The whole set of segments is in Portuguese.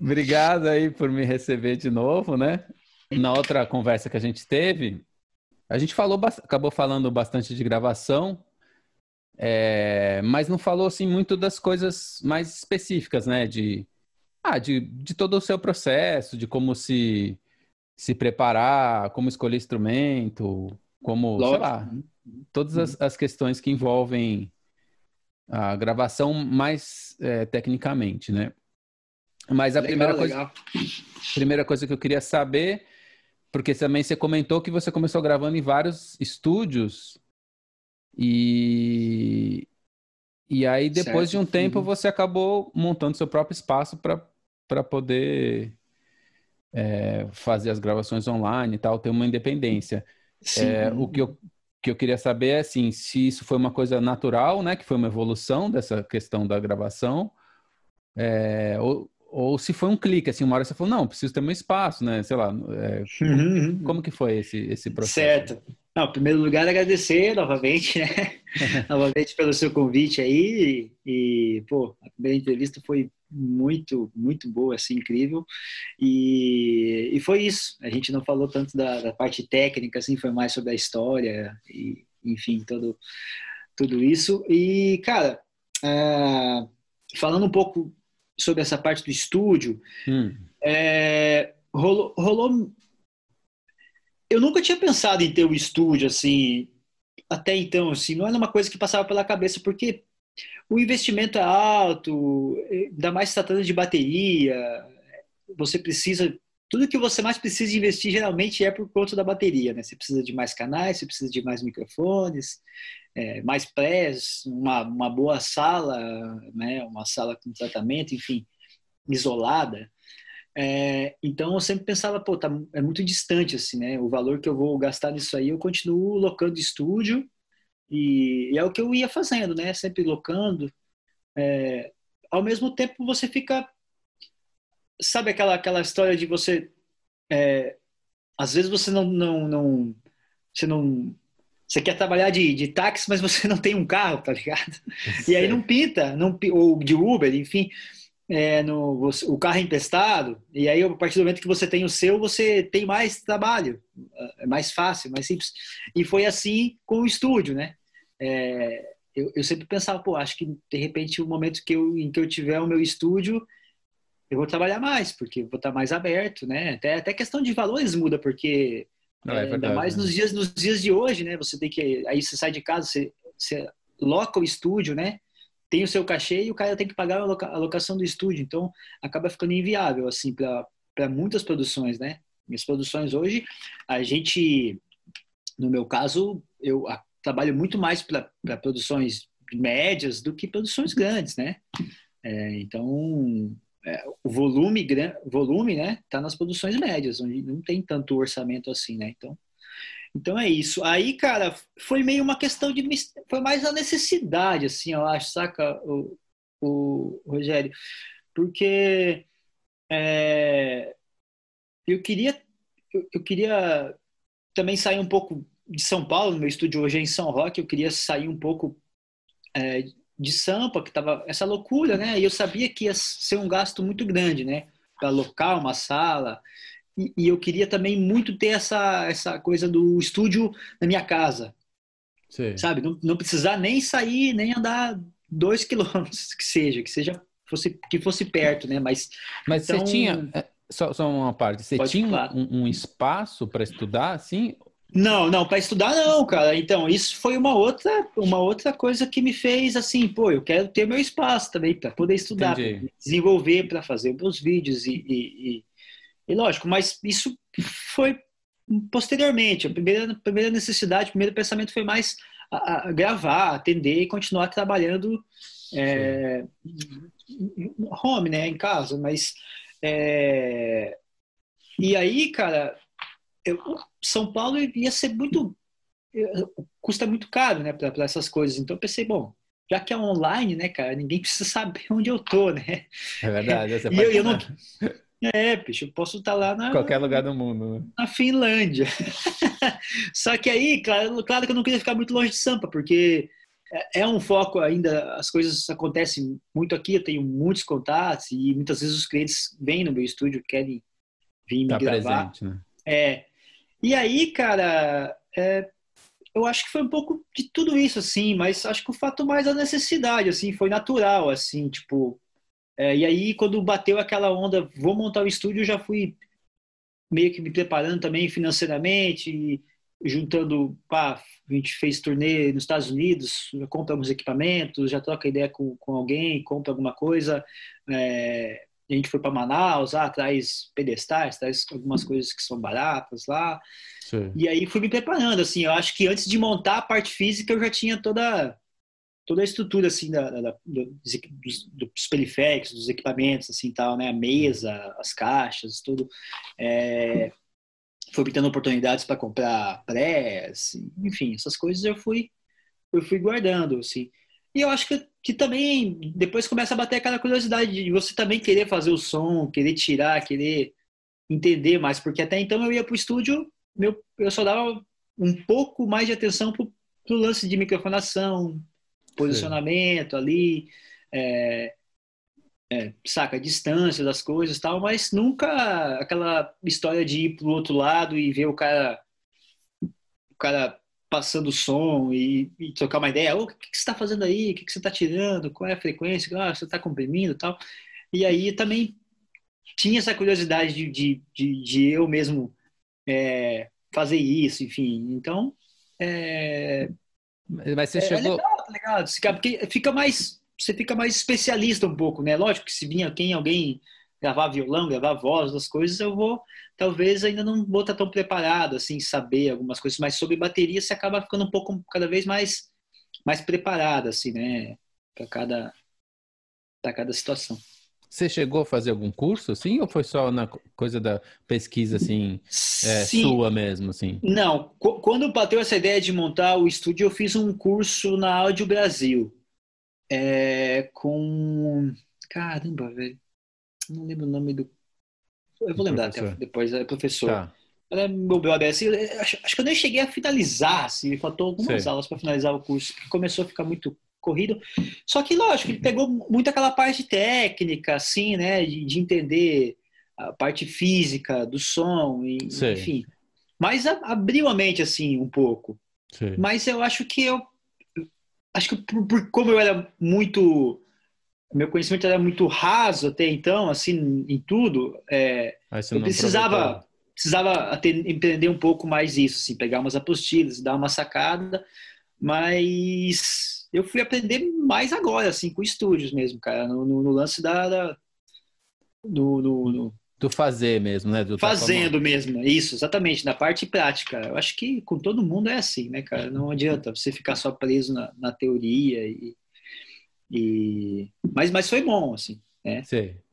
Obrigado aí por me receber de novo, né? Na outra conversa que a gente teve, a gente falou, acabou falando bastante de gravação, é, mas não falou assim muito das coisas mais específicas, né? De, ah, de, de todo o seu processo, de como se, se preparar, como escolher instrumento, como, Lógico. sei lá, todas as, as, questões que envolvem a gravação mais é, tecnicamente, né? Mas a legal, primeira, coisa, primeira coisa que eu queria saber, porque também você comentou que você começou gravando em vários estúdios e, e aí depois certo. de um tempo uhum. você acabou montando seu próprio espaço para poder é, fazer as gravações online e tal, ter uma independência. É, o que eu, que eu queria saber é assim, se isso foi uma coisa natural, né, que foi uma evolução dessa questão da gravação, é, ou, ou se foi um clique, assim, uma hora você falou, não, preciso ter meu espaço, né? Sei lá, é, uhum. como que foi esse, esse processo? Certo. Não, em primeiro lugar, agradecer novamente, né? novamente pelo seu convite aí. E, pô, a primeira entrevista foi muito, muito boa, assim, incrível. E, e foi isso. A gente não falou tanto da, da parte técnica, assim, foi mais sobre a história e, enfim, todo, tudo isso. E, cara, é, falando um pouco sobre essa parte do estúdio, hum. é, rolou, rolou eu nunca tinha pensado em ter um estúdio assim, até então, assim, não era uma coisa que passava pela cabeça, porque o investimento é alto, ainda mais tratando de bateria, você precisa. Tudo que você mais precisa investir geralmente é por conta da bateria, né? Você precisa de mais canais, você precisa de mais microfones, é, mais prés, uma, uma boa sala, né? Uma sala com tratamento, enfim, isolada. É, então eu sempre pensava, pô, tá, é muito distante assim, né? O valor que eu vou gastar nisso aí, eu continuo locando estúdio e, e é o que eu ia fazendo, né? Sempre locando. É, ao mesmo tempo você fica, sabe aquela aquela história de você, é, às vezes você não não, não você não você quer trabalhar de, de táxi, mas você não tem um carro, tá ligado? E aí não pinta, não, ou de Uber, enfim é, no, o carro é emprestado, e aí a partir do momento que você tem o seu, você tem mais trabalho, é mais fácil, mais simples. E foi assim com o estúdio, né? É, eu, eu, sempre pensava, pô, acho que de repente o momento que eu, em que eu tiver o meu estúdio, eu vou trabalhar mais, porque vou estar mais aberto, né? Até, até questão de valores muda, porque Não, é, é verdade, ainda mais né? nos, dias, nos dias de hoje, né? Você tem que. Aí você sai de casa, você, você loca o estúdio, né? tem o seu cachê e o cara tem que pagar a locação do estúdio. Então, acaba ficando inviável, assim, para muitas produções, né? Minhas produções hoje, a gente, no meu caso, eu trabalho muito mais para produções médias do que produções grandes, né? É, então, é, o volume, volume, né, tá nas produções médias, onde não tem tanto orçamento assim, né? Então, então é isso. Aí, cara, foi meio uma questão de. Foi mais a necessidade, assim, eu acho, saca, o, o Rogério? Porque é, eu queria. Eu, eu, queria também sair um pouco de São Paulo, meu estúdio hoje é em São Roque, eu queria sair um pouco é, de Sampa, que tava essa loucura, né? E eu sabia que ia ser um gasto muito grande, né? Para alocar uma sala e, e, eu queria também muito ter essa, essa coisa do estúdio na minha casa. Sim. Sabe? Não, não precisar nem sair, nem andar dois quilômetros, que seja, que seja fosse, que fosse perto, né? Mas, Mas então... você tinha. É, só, só uma parte, você Pode tinha um, um espaço para estudar, assim? Não, não, para estudar não, cara. Então, isso foi uma outra, uma outra coisa que me fez assim, pô, eu quero ter meu espaço também para poder estudar, desenvolver, para fazer meus vídeos e, e, e lógico, mas isso foi posteriormente. A primeira, a primeira necessidade, o primeiro pensamento foi mais a, a gravar, atender e continuar trabalhando é, home, né, em casa. Mas é, e aí, cara, eu, São Paulo ia ser muito custa muito caro, né, para essas coisas. Então eu pensei, bom, já que é online, né, cara, ninguém precisa saber onde eu tô, né? É verdade. e eu, eu, não, é, bicho, eu posso estar lá na. Qualquer lugar do mundo. Né? Na Finlândia. Só que aí, claro, claro que eu não queria ficar muito longe de Sampa, porque é, é um foco ainda, as coisas acontecem muito aqui, eu tenho muitos contatos e muitas vezes os clientes vêm no meu estúdio, querem vir me tá gravar. Presente, né? É. E aí, cara, é, eu acho que foi um pouco de tudo isso, assim, mas acho que o fato mais a necessidade, assim, foi natural, assim, tipo. É, e aí, quando bateu aquela onda, vou montar o estúdio, eu já fui meio que me preparando também financeiramente, juntando, pá, a gente fez turnê nos Estados Unidos, já compra alguns equipamentos, já troca ideia com, com alguém, compra alguma coisa. É, a gente foi para Manaus, ah, traz pedestais, traz algumas coisas que são baratas lá. Sim. E aí fui me preparando, assim, eu acho que antes de montar a parte física eu já tinha toda toda a estrutura assim da, da dos, dos, periféricos, dos equipamentos assim tal, né, a mesa, as caixas, tudo. É, fui obtendo oportunidades para comprar press, enfim, essas coisas eu fui eu fui guardando, assim. E eu acho que, que também depois começa a bater aquela curiosidade de você também querer fazer o som, querer tirar, querer entender mais, porque até então eu ia para o estúdio, meu, eu só dava um pouco mais de atenção para o lance de microfonação, posicionamento Sim. ali, é, é, saca, a distância das coisas tal, mas nunca aquela história de ir para o outro lado e ver o cara, o cara passando som e, e trocar uma ideia. O que, que você está fazendo aí? O que, que você está tirando? Qual é a frequência? Ah, você está comprimindo tal. E aí também tinha essa curiosidade de, de, de, de eu mesmo é, fazer isso, enfim. Então, é, mas você é, chegou... É legal, tá ligado? Porque fica mais, você fica mais especialista um pouco, né? Lógico que se vinha quem, alguém gravar violão, gravar voz, as coisas, eu vou, talvez ainda não vou estar tão preparado, assim, saber algumas coisas, mas sobre bateria você acaba ficando um pouco, cada vez mais, mais preparado, assim, né, para cada, para cada situação. Você chegou a fazer algum curso, assim, ou foi só na coisa da pesquisa, assim, é, sua mesmo, assim? Não, quando bateu essa ideia de montar o estúdio, eu fiz um curso na Áudio Brasil, é, com... Caramba, velho não lembro o nome do. Eu vou lembrar até depois, é professor. Tá. Era meu brother, assim, acho, acho, que eu nem cheguei a finalizar, assim, faltou algumas Sei. aulas para finalizar o curso, porque começou a ficar muito corrido. Só que, lógico, ele pegou muito aquela parte técnica, assim, né, de, de entender a parte física do som, e, enfim. Mas a, abriu a mente, assim, um pouco. Sei. Mas eu acho que eu. Acho que por, por, como eu era muito meu conhecimento era muito raso até então, assim, em tudo. É, eu precisava, precisava entender um pouco mais isso, assim, pegar umas apostilas, dar uma sacada, mas eu fui aprender mais agora, assim, com estúdios mesmo, cara, no, no, no lance da, da do, no, do fazer mesmo, né? Do Fazendo mesmo, isso, exatamente, na parte prática. Eu acho que com todo mundo é assim, né, cara? Não adianta você ficar só preso na, na teoria e e, mas, mas foi bom, assim. Né?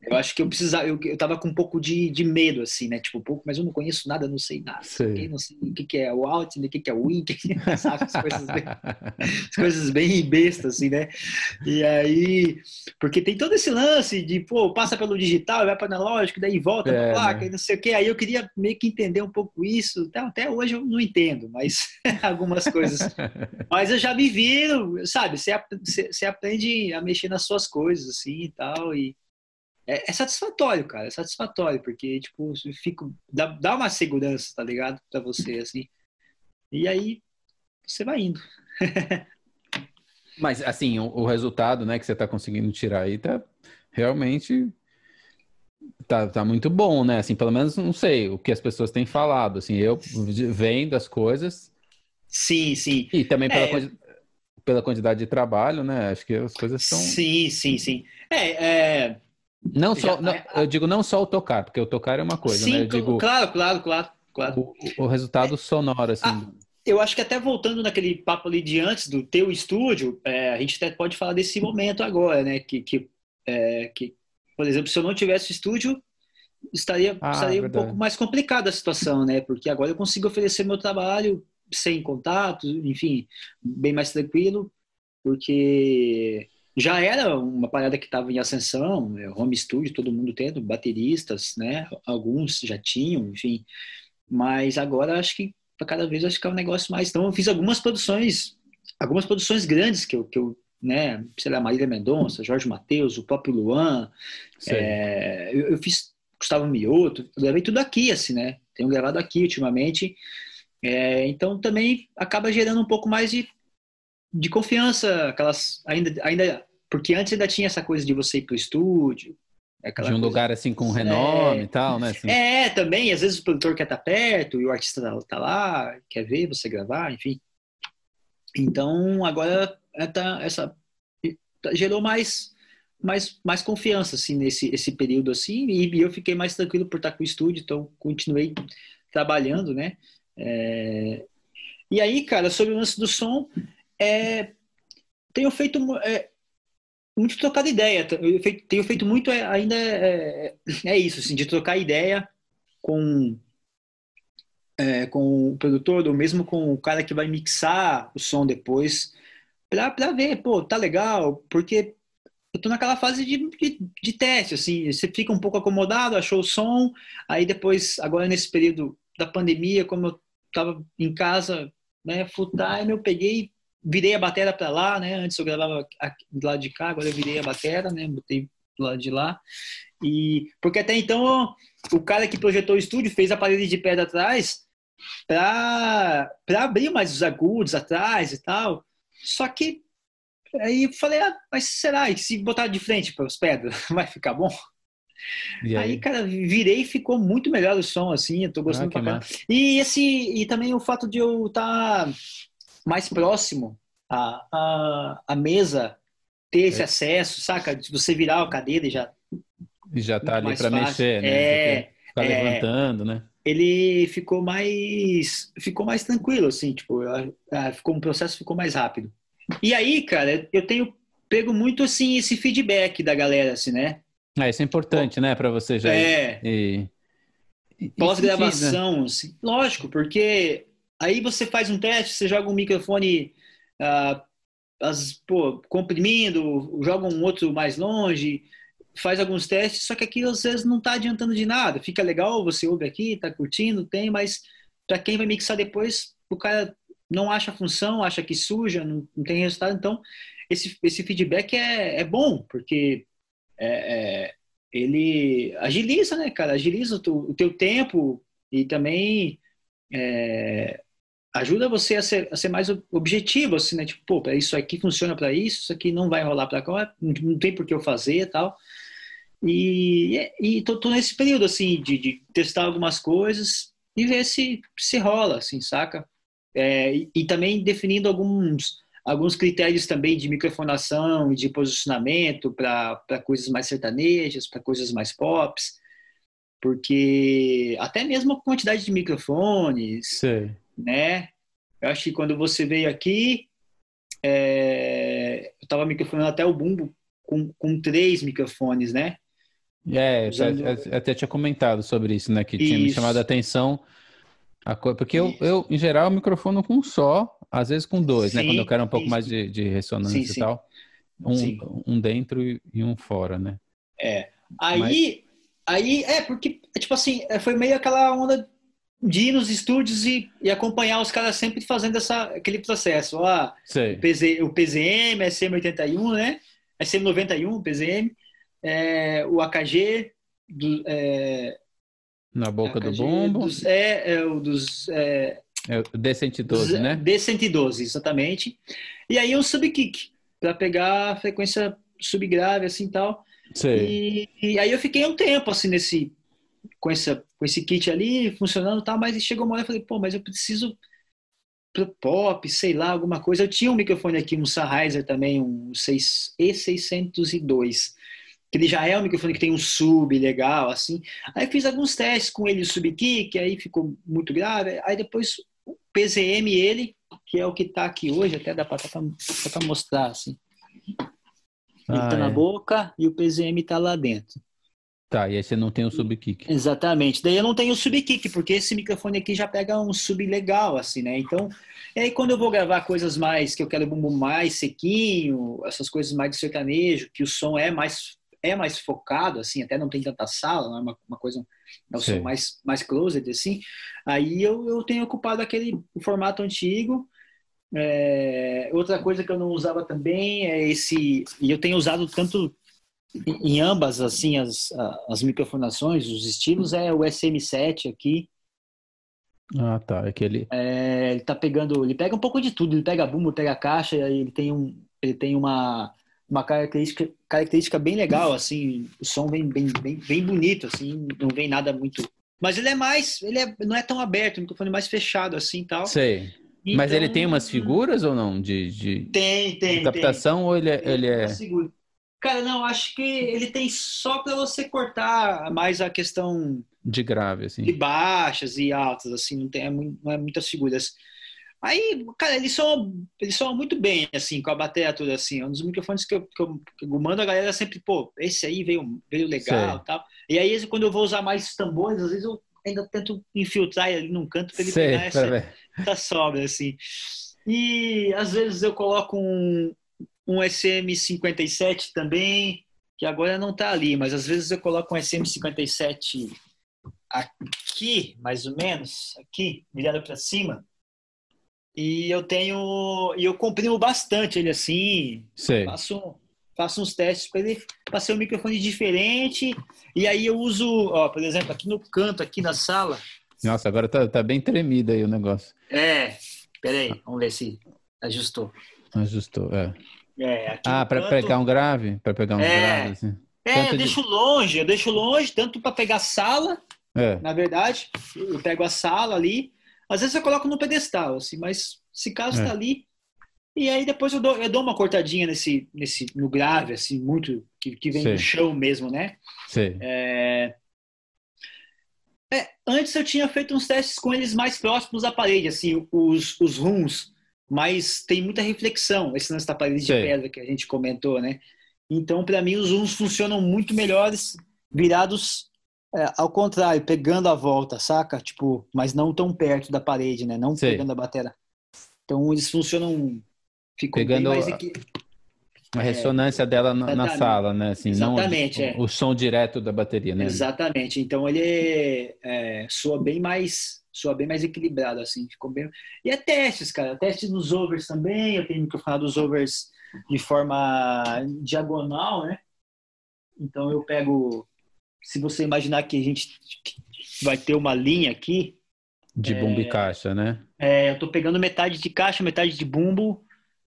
Eu acho que eu precisava, eu, eu tava com um pouco de, de medo, assim, né? Tipo, um pouco, mas eu não conheço nada, não sei nada. Sei. Não sei o que, que é o out, o que, que é o in, que que, sabe? As coisas, bem, as coisas bem bestas, assim, né? E aí, porque tem todo esse lance de, pô, passa pelo digital, vai para analógico, daí volta é, pra placa, né? e não sei o que. Aí eu queria meio que entender um pouco isso. Até, até hoje eu não entendo, mas algumas coisas. Mas eu já vivi, sabe? Você, você aprende a mexer nas suas coisas, assim, e tal, e é, é, satisfatório, cara. É satisfatório, porque, tipo, fico, dá, dá uma segurança, tá ligado? Pra você, assim. E aí, você vai indo. Mas, assim, o, o, resultado, né, que você tá conseguindo tirar aí tá realmente... Tá, tá muito bom, né? Assim, pelo menos, não sei, o que as pessoas têm falado. Assim, eu vendo as coisas... Sim, sim. E também pela, é... pela quantidade de trabalho, né? Acho que as coisas são... Sim, sim, sim. É, é não só, não, eu digo não só o tocar, porque o tocar é uma coisa, Sim, né? Eu digo, claro, claro, claro, claro. O, o resultado é, sonoro, assim. Ah, eu acho que até voltando naquele papo ali de antes do teu estúdio, é, a gente até pode falar desse momento agora, né? Que, que, é, que por exemplo, se eu não tivesse estúdio, estaria, ah, estaria um pouco mais complicada a situação, né? Porque agora eu consigo oferecer meu trabalho sem contato, enfim, bem mais tranquilo, porque já era uma parada que estava em ascensão, é, home studio, todo mundo tendo, bateristas, né? Alguns já tinham, enfim. Mas agora acho que cada vez acho que é um negócio mais. Então eu fiz algumas produções algumas produções grandes que eu, que eu né, sei lá, Marília Mendonça, Jorge Mateus, o próprio Luan, é, eu, eu, fiz Gustavo Mioto, eu gravei tudo aqui, assim, né? Tenho gravado aqui ultimamente. É, então também acaba gerando um pouco mais de, de confiança, aquelas ainda, ainda porque antes ainda tinha essa coisa de você ir pro estúdio. de um coisa, lugar assim com renome é, e tal, né? Assim. É, também, às vezes o produtor quer estar tá perto e o artista tá, tá lá, quer ver você gravar, enfim. Então agora tá, essa tá, gerou mais mais, mais confiança assim nesse esse período assim e, eu fiquei mais tranquilo por estar com o estúdio então continuei trabalhando né é... e aí cara sobre o lance do som é... tenho feito é... muito trocado ideia tenho feito muito é, ainda é, é isso assim de trocar ideia com é, com o produtor ou mesmo com o cara que vai mixar o som depois para ver pô tá legal porque eu tô naquela fase de, de, de, teste, assim, você fica um pouco acomodado, achou o som, aí depois, agora nesse período da pandemia, como eu tava em casa, né, full time, eu peguei, virei a bateria para lá, né, antes eu gravava do lado de cá, agora eu virei a bateria, né, botei do lado de lá, e, porque até então, o cara que projetou o estúdio fez a parede de pedra atrás para abrir mais os agudos atrás e tal, só que Aí eu falei, ah, mas será? Se botar de frente para os pedras, vai ficar bom? Aí? aí? cara, virei e ficou muito melhor o som, assim, eu tô gostando ah, pra caramba. E esse, e também o fato de eu estar tá mais próximo à, à, à mesa, ter esse é. acesso, saca? De você virar a cadeira e já. E já tá ali para mexer, né? É. Ficar é, levantando, né? Ele ficou mais, ficou mais tranquilo, assim, tipo, ficou um processo ficou mais rápido. E aí, cara, eu tenho pego muito assim esse feedback da galera, assim, né? Ah, isso é importante, né, para você já. É. E... Pós-gravação, assim. lógico, porque aí você faz um teste, você joga um microfone ah, as, pô, comprimindo, joga um outro mais longe, faz alguns testes, só que aquilo às vezes não está adiantando de nada. Fica legal, você ouve aqui, está curtindo, tem, mas para quem vai mixar depois, o cara não acha função, acha que suja, não, não tem resultado. Então, esse, esse feedback é, é bom, porque é, é, ele agiliza, né, cara? Agiliza o, tu, o teu tempo e também é, ajuda você a ser, a ser, mais objetivo, assim, né? Tipo, pô, isso aqui funciona para isso, isso aqui não vai rolar para cá, não, tem por que eu fazer e tal. E, e tô, tô, nesse período, assim, de, de testar algumas coisas e ver se, se rola, assim, saca? é, e, também definindo alguns, alguns critérios também de microfonação e de posicionamento para coisas mais sertanejas, para coisas mais pops, porque até mesmo a quantidade de microfones. Né? Eu acho que quando você veio aqui, é, eu estava microfonando até o bumbo com, com três microfones, né? É, Usando... eu até tinha comentado sobre isso, né? Que tinha isso. me chamado a atenção porque eu, eu, em geral, microfono com um só, às vezes com dois, sim, né? Quando eu quero um pouco sim. mais de, de ressonância sim, e tal. Um, um dentro e um fora, né? É. Aí, Mas... aí é, porque, tipo assim, é, foi meio aquela onda de ir nos estúdios e, e acompanhar os caras sempre fazendo essa, aquele processo. Ah, o, PZ, o PZM, SM81, né? SM91, PZM, é, o AKG, do, é, na boca do bombo. Dos, é, é o dos. É, é o D112, né? D112, exatamente. E aí um subkick, para pegar a frequência subgrave, assim tal. E, e, aí eu fiquei um tempo, assim, nesse. Com, essa, com esse kit ali, funcionando e tal, mas chegou uma hora e falei, pô, mas eu preciso pro pop, sei lá, alguma coisa. Eu tinha um microfone aqui, um Sennheiser também, um 6, E602 que ele já é um microfone que tem um sub legal, assim. Aí fiz alguns testes com ele, o subkick, aí ficou muito grave. Aí depois o PZM ele, que é o que está aqui hoje, até dá para mostrar, assim. Ele ah, tá na é. boca e o PZM está lá dentro. Tá, e aí você não tem o subkick. Exatamente. Daí eu não tenho o subkick, porque esse microfone aqui já pega um sub legal, assim, né? Então, e aí quando eu vou gravar coisas mais, que eu quero bumbum mais sequinho, essas coisas mais de sertanejo, que o som é mais é mais focado, assim, até não tem tanta sala, não é uma, uma coisa, é um som mais, mais closed, assim, aí eu, eu tenho ocupado aquele formato antigo É, outra coisa que eu não usava também é esse, e eu tenho usado tanto em ambas assim as, as microfonações, os estilos, é o SM7 aqui. Ah, tá. Aquele. É, ele tá pegando, ele pega um pouco de tudo, ele pega bumbo, pega caixa, ele tem um, ele tem uma uma característica, característica bem legal, assim, o som vem bem, bem, bem bonito, assim, não vem nada muito. Mas ele é mais, ele é, não é tão aberto, o microfone mais fechado, assim, tal. Sei. Então, Mas ele tem umas figuras ou não de, de, tem, tem, de captação tem. ou ele é, ele é... Cara, não, acho que ele tem só para você cortar mais a questão de grave, assim, de baixas e altas, assim, não tem, não é muitas figuras. Aí, cara, ele soa, ele soa muito bem, assim, com a bateria toda, assim. É um dos microfones que eu, que eu, que eu mando a galera sempre, pô, esse aí veio, veio legal e tal. E aí, quando eu vou usar mais tambores, às vezes eu ainda tento infiltrar ali num canto para ele Sei, pegar essa, essa sobra, assim. E às vezes eu coloco um, um SM57 também, que agora não tá ali, mas às vezes eu coloco um SM57 aqui, mais ou menos, aqui, virado para cima e eu tenho. E eu comprimo bastante ele assim. Sei. Faço, faço uns testes para ele para ser um microfone diferente. E aí eu uso, ó, por exemplo, aqui no canto, aqui na sala. Nossa, agora tá, tá bem tremido aí o negócio. É, peraí, vamos ver se ajustou. Ajustou, é. É ah, para pegar um grave? Para pegar um é, grave, assim. É, tanto eu de... deixo longe, eu deixo longe, tanto para pegar sala, é. na verdade, eu pego a sala ali, às vezes eu coloco no pedestal, assim, mas se caso está é. ali. E aí depois eu dou, eu dou uma cortadinha nesse, nesse, no grave, assim, muito, que, que vem Sei. do chão mesmo, né? Sei. É... É, antes eu tinha feito uns testes com eles mais próximos da parede, assim, os, os rooms, mas tem muita reflexão, esse lance da parede Sei. de pedra que a gente comentou, né? Então, para mim, os rooms funcionam muito melhores virados é, ao contrário, pegando a volta, saca? Tipo, mas não tão perto da parede, né? Não Sei. pegando a bateria. Então eles funcionam. Ficam pegando bem mais aqui. A ressonância é, dela na, na, sala, né? Assim, exatamente. Não, é. o, som direto da bateria, né? Exatamente. Então ele é, é, soa bem mais soa bem mais equilibrado, assim. Ficou bem... E é testes, cara. Testes nos overs também. Eu tenho falar dos overs de forma diagonal, né? Então eu pego se você imaginar que a gente vai ter uma linha aqui. De bumbo é, e caixa, né? É, eu tô pegando metade de caixa, metade de bumbo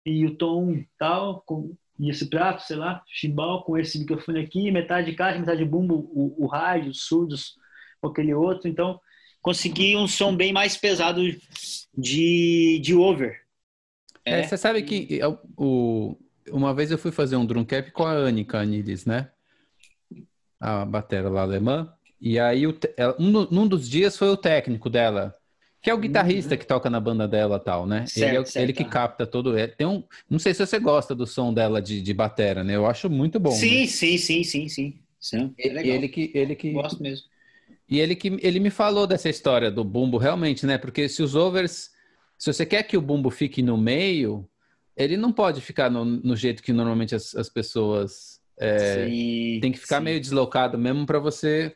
e o tom tal, com e esse prato, sei lá, chimbal com esse microfone aqui, metade de caixa, metade de bumbo, o, o rádio, os surdos, aquele outro. Então, consegui um som bem mais pesado de, de over. É, é você sabe que o, uma vez eu fui fazer um drum cap com a Anica Anilis, né? a batera lá alemã. E aí, o, um, um dos dias foi o técnico dela, que é o guitarrista uhum. que toca na banda dela tal, né? Certo, ele, é, certo. ele que capta todo. É, tem um, não sei se você gosta do som dela de, de batera, né? Eu acho muito bom. Sim, né? sim, sim, sim, sim. sim é legal. ele que, ele que. Gosto mesmo. E ele que ele me falou dessa história do bumbo realmente, né? Porque se os overs, se você quer que o bumbo fique no meio, ele não pode ficar no, no jeito que normalmente as, as pessoas é, sim, tem que ficar sim. meio deslocado mesmo para você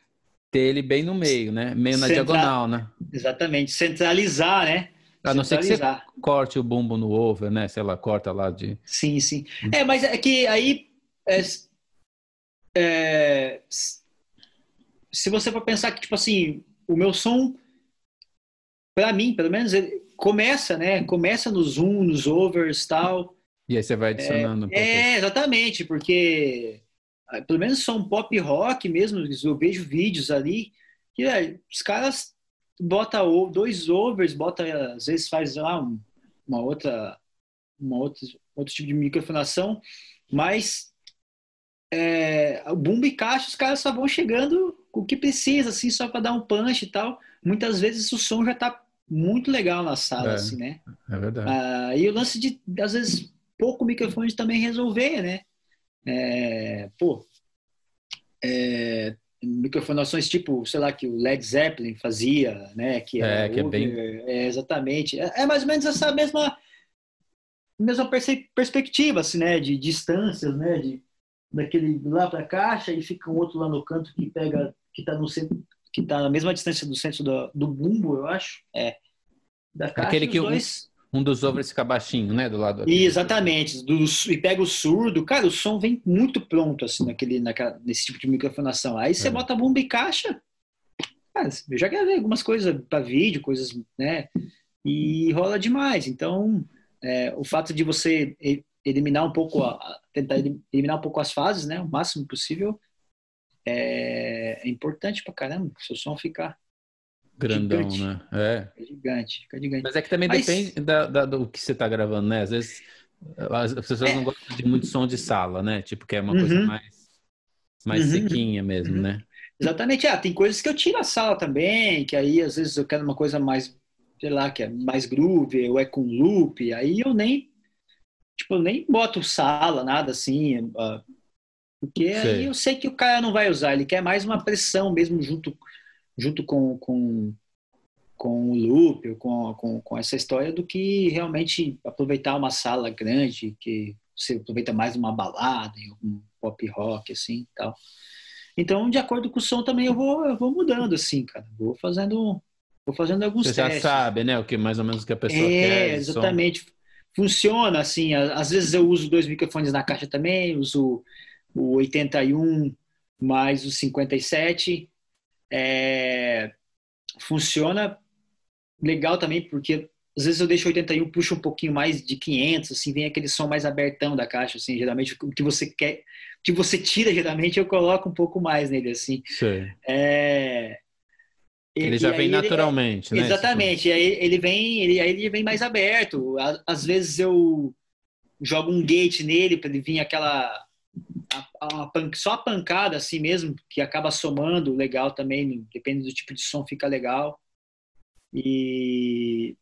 ter ele bem no meio, né? Meio na Centra... diagonal, né? Exatamente, centralizar, né? A não ser que você corte o bumbo no over, né? Sei lá, corta lá de. Sim, sim. É, mas é que aí. É, é, se você for pensar que, tipo assim, o meu som, para mim, pelo menos, ele começa, né? Começa no zoom, nos overs tal. E aí você vai adicionando. É, um é exatamente, porque ah, pelo menos são pop rock mesmo, eu vejo vídeos ali que é, os caras botam dois overs, bota às vezes faz lá uma outra uma outra outro tipo de microfonação, mas é, o bumbo e caixa os caras só vão chegando o que precisa, assim, só para dar um punch e tal. Muitas vezes o som já tá muito legal na sala, é, assim, né? É verdade. Ah, e o lance de, às vezes, pouco microfone também resolver, né? É, pô, é, microfonações tipo, sei lá, que o Led Zeppelin fazia, né? Que é, que over, é bem... É, exatamente. É, é, mais ou menos essa mesma mesma perspectiva, assim, né? De distâncias, né? De, daquele lá para a caixa e fica um outro lá no canto que pega, que está no centro, que está na mesma distância do centro do, do bumbo, eu acho. É. Da caixa, Aquele que dois... um dos overs fica baixinho, né? Do lado. Aqui. Exatamente. Do, e pega o surdo. Cara, o som vem muito pronto, assim, naquele, naquela, nesse tipo de microfonação. Aí você é. bota bomba e caixa. Cara, eu já gravei algumas coisas para vídeo, coisas, né? E rola demais. Então, é, o fato de você eliminar um pouco, a, tentar eliminar um pouco as fases, né? O máximo possível, é, é importante pra caramba. Seu som ficar grandão, gigante. né? É. é gigante, fica gigante. Mas é que também Mas... depende da, da, do que você tá gravando, né? Às vezes as pessoas é. não gostam de muito som de sala, né? Tipo, que é uma uhum. coisa mais, mais uhum. sequinha mesmo, uhum. né? Exatamente. Ah, tem coisas que eu tiro a sala também, que aí às vezes eu quero uma coisa mais, sei lá, que é mais groove, ou é com loop, aí eu nem, tipo, eu nem boto sala, nada assim, uh, porque aí eu sei que o cara não vai usar, ele quer mais uma pressão mesmo junto, junto com, com, com o loop, com, com, com essa história, do que realmente aproveitar uma sala grande, que você aproveita mais uma balada, um pop rock, assim, tal. Então, de acordo com o som também eu vou, eu vou mudando, assim, cara. Vou fazendo, vou fazendo alguns Você testes. já sabe, né? O que mais ou menos que a pessoa é, quer. É, exatamente. Som. Funciona, assim. Às vezes eu uso dois microfones na caixa também, uso o 81 mais o 57. É, funciona legal também, porque às vezes eu deixo 81, puxo um pouquinho mais de 500, assim, vem aquele som mais abertão da caixa, assim, geralmente o que você quer, o que você tira, geralmente eu coloco um pouco mais nele, assim. Sim. É... Ele e, já vem naturalmente, ele, né? Exatamente, aí ele vem, ele, aí ele vem mais aberto. Às vezes eu jogo um gate nele para ele vir aquela a, a, só a pancada assim mesmo, que acaba somando legal também, depende do tipo de som, fica legal. E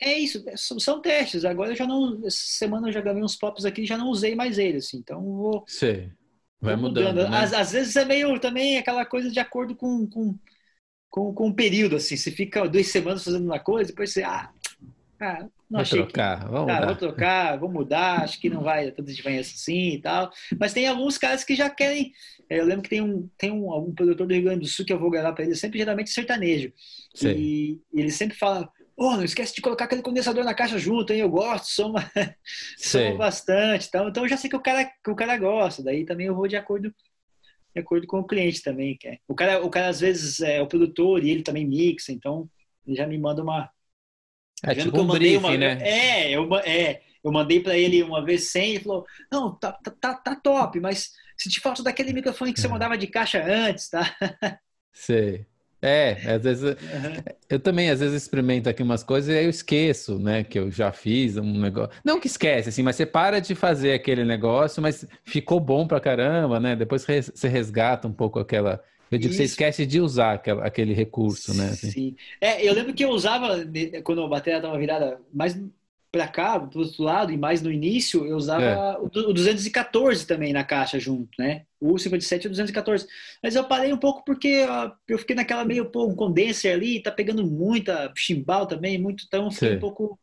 é isso, é, são testes. Agora eu já não. Essa semana eu já gravei uns pops aqui e já não usei mais eles, assim. Então vou. Sei. Vai vou mudando. mudando. Né? Às, às, vezes é meio também aquela coisa de acordo com, com, com, com o período, assim. Você fica duas semanas fazendo uma coisa, depois você. Ah, ah não vou trocar, que... vamos ah, mudar. Vou trocar, vou mudar, acho que não vai tanta diferença assim e tal. Mas tem alguns caras que já querem. Eu lembro que tem um, tem um algum produtor do Rio Grande do Sul que eu vou gravar para ele, sempre geralmente sertanejo. E, e ele sempre fala Oh, não esquece de colocar aquele condensador na caixa junto, hein? Eu gosto, soma, soma bastante. Então, então eu já sei que o cara, que o cara gosta. Daí também eu vou de acordo, de acordo com o cliente também. Quer. O cara, o cara às vezes é o produtor e ele também mixa, então ele já me manda uma. É tipo um briefing, uma... né? É, eu, é, eu mandei para ele uma vez sem, ele falou: Não, tá, tá, tá, tá top, mas se te falta daquele microfone que você é. mandava de caixa antes, tá? Sei. É, às vezes uhum. eu também às vezes experimento aqui umas coisas e aí eu esqueço, né, que eu já fiz um negócio. Não que esquece, assim, mas você para de fazer aquele negócio, mas ficou bom pra caramba, né? Depois você resgata um pouco aquela. Eu digo, Isso. você esquece de usar aquele recurso, né? Assim. Sim. É, eu lembro que eu usava, quando a bateria estava virada mais para cá, do outro lado, e mais no início, eu usava é. o 214 também na caixa junto, né? O 57 e o 214. Mas eu parei um pouco porque eu fiquei naquela meio, pô, um condenser ali, tá pegando muita chimbal também, muito, então fiquei um pouco,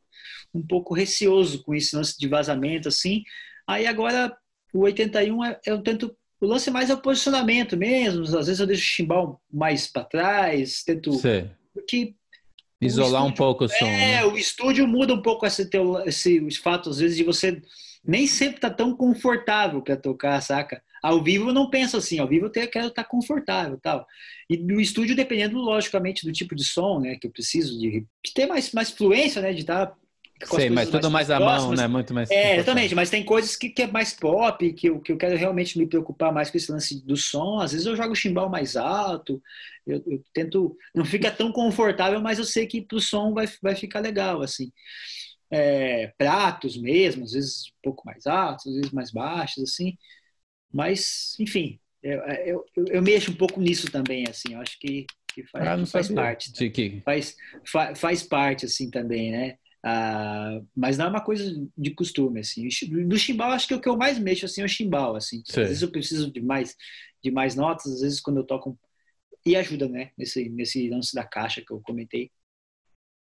um pouco receoso com esse lance de vazamento, assim. Aí agora, o 81, é, eu tento o lance mais é o posicionamento mesmo. Às vezes eu deixo o chimbal mais para trás, tento. Sim. Porque Isolar estúdio, um pouco o som. É, né? o estúdio muda um pouco esse, teu, esse fato, às vezes, de você nem sempre tá tão confortável para tocar, saca? Ao vivo eu não penso assim, ao vivo eu quero estar tá confortável tal. E no estúdio, dependendo, logicamente, do tipo de som, né, que eu preciso de, de ter mais, mais fluência, né, de estar tá Sei, mas tudo mais, mais à mão, né? Muito mais. É, exatamente, mas tem coisas que, que é mais pop, que eu, que eu quero realmente me preocupar mais com esse lance do som. Às vezes eu jogo o chimbal mais alto, eu, eu tento. Não fica tão confortável, mas eu sei que pro som vai, vai ficar legal, assim. É, pratos mesmo, às vezes um pouco mais altos, às vezes mais baixos, assim. Mas, enfim, eu, eu, eu, mexo um pouco nisso também, assim. Eu acho que, que faz, ah, faz parte. Faz, faz, faz parte, assim, também, né? Ah, mas não é uma coisa de costume, assim. Do chimbal, acho que o que eu mais mexo, assim, é o chimbal, assim. Às vezes eu preciso de mais, de mais notas, às vezes quando eu toco... E ajuda, né? Nesse, nesse lance da caixa que eu comentei.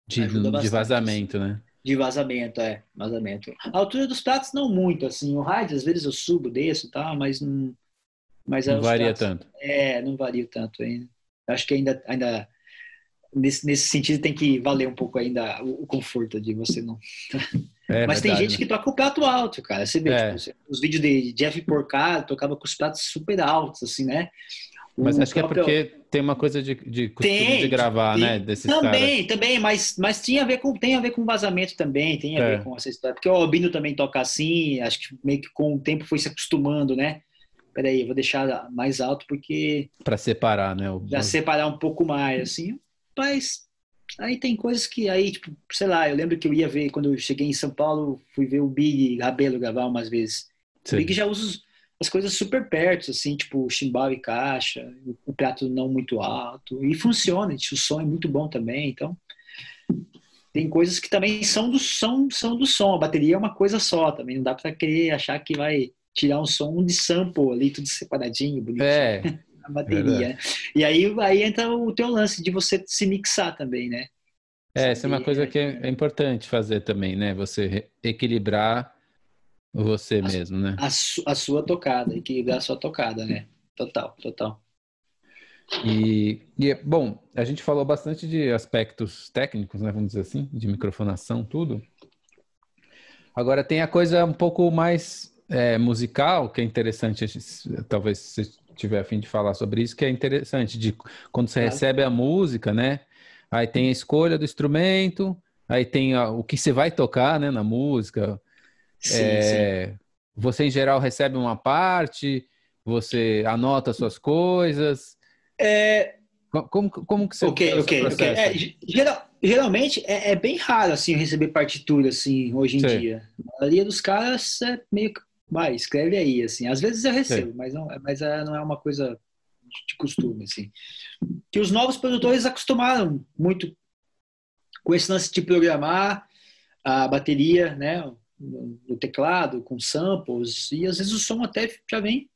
De, de vazamento, assim. né? De vazamento, é. Vazamento. A altura dos pratos, não muito, assim. O rádio, às vezes eu subo, desço e tal, mas não... Mas não varia pratos, tanto. É, não varia tanto ainda. Acho que ainda... ainda nesse, nesse sentido tem que valer um pouco ainda o, o conforto de você não. É, Mas verdade, tem gente né? que toca o prato alto, cara. Você vê, é. tipo, os vídeos de Jeff Porcaro tocava com os pratos super altos, assim, né? Mas acho próprio... que é porque tem uma coisa de, de costume tem, de gravar, tem, né? Desses também, caras. também, mas, mas tinha a ver com, tem a ver com vazamento também, tem a é. ver com essa história. Porque o Albino também toca assim, acho que meio que com o tempo foi se acostumando, né? Peraí, eu vou deixar mais alto porque. Para separar, né? O... Pra separar um pouco mais, assim. Mas Aí tem coisas que aí, tipo, sei lá, eu lembro que eu ia ver, quando eu cheguei em São Paulo, fui ver o Big Rabelo gravar umas vezes. Sim. O Big já usa as coisas super perto, assim, tipo chimbal e caixa, o prato não muito alto, e funciona, o som é muito bom também, então tem coisas que também são do som, são do som, a bateria é uma coisa só também, não dá para querer achar que vai tirar um som de sample ali, tudo separadinho, bonitinho. É, a bateria. E aí, aí entra o teu lance de você se mixar também, né? É, essa é uma coisa que é, é importante fazer também, né? Você equilibrar você a, mesmo, né? A, a, sua tocada, equilibrar a sua tocada, né? Total, total. E, e, bom, a gente falou bastante de aspectos técnicos, né? Vamos dizer assim, de microfonação, tudo. Agora tem a coisa um pouco mais é, musical, que é interessante, talvez você tiver a fim de falar sobre isso, que é interessante, de quando você claro. recebe a música, né? Aí tem a escolha do instrumento, aí tem a, o que você vai tocar, né, na música. Sim, é, sim. Você, em geral, recebe uma parte, você anota suas coisas. É... Como, como que você Ok, ok, ok. É, geral, geralmente é, é, bem raro, assim, receber partitura, assim, hoje em sim. dia. A maioria dos caras é meio que vai, escreve aí, assim. Às vezes eu recebo, mas, não, mas é, não é uma coisa de costume, assim. Que os novos produtores acostumaram muito com esse lance de programar a bateria, né, no teclado, com samples, e às vezes o som até já vem.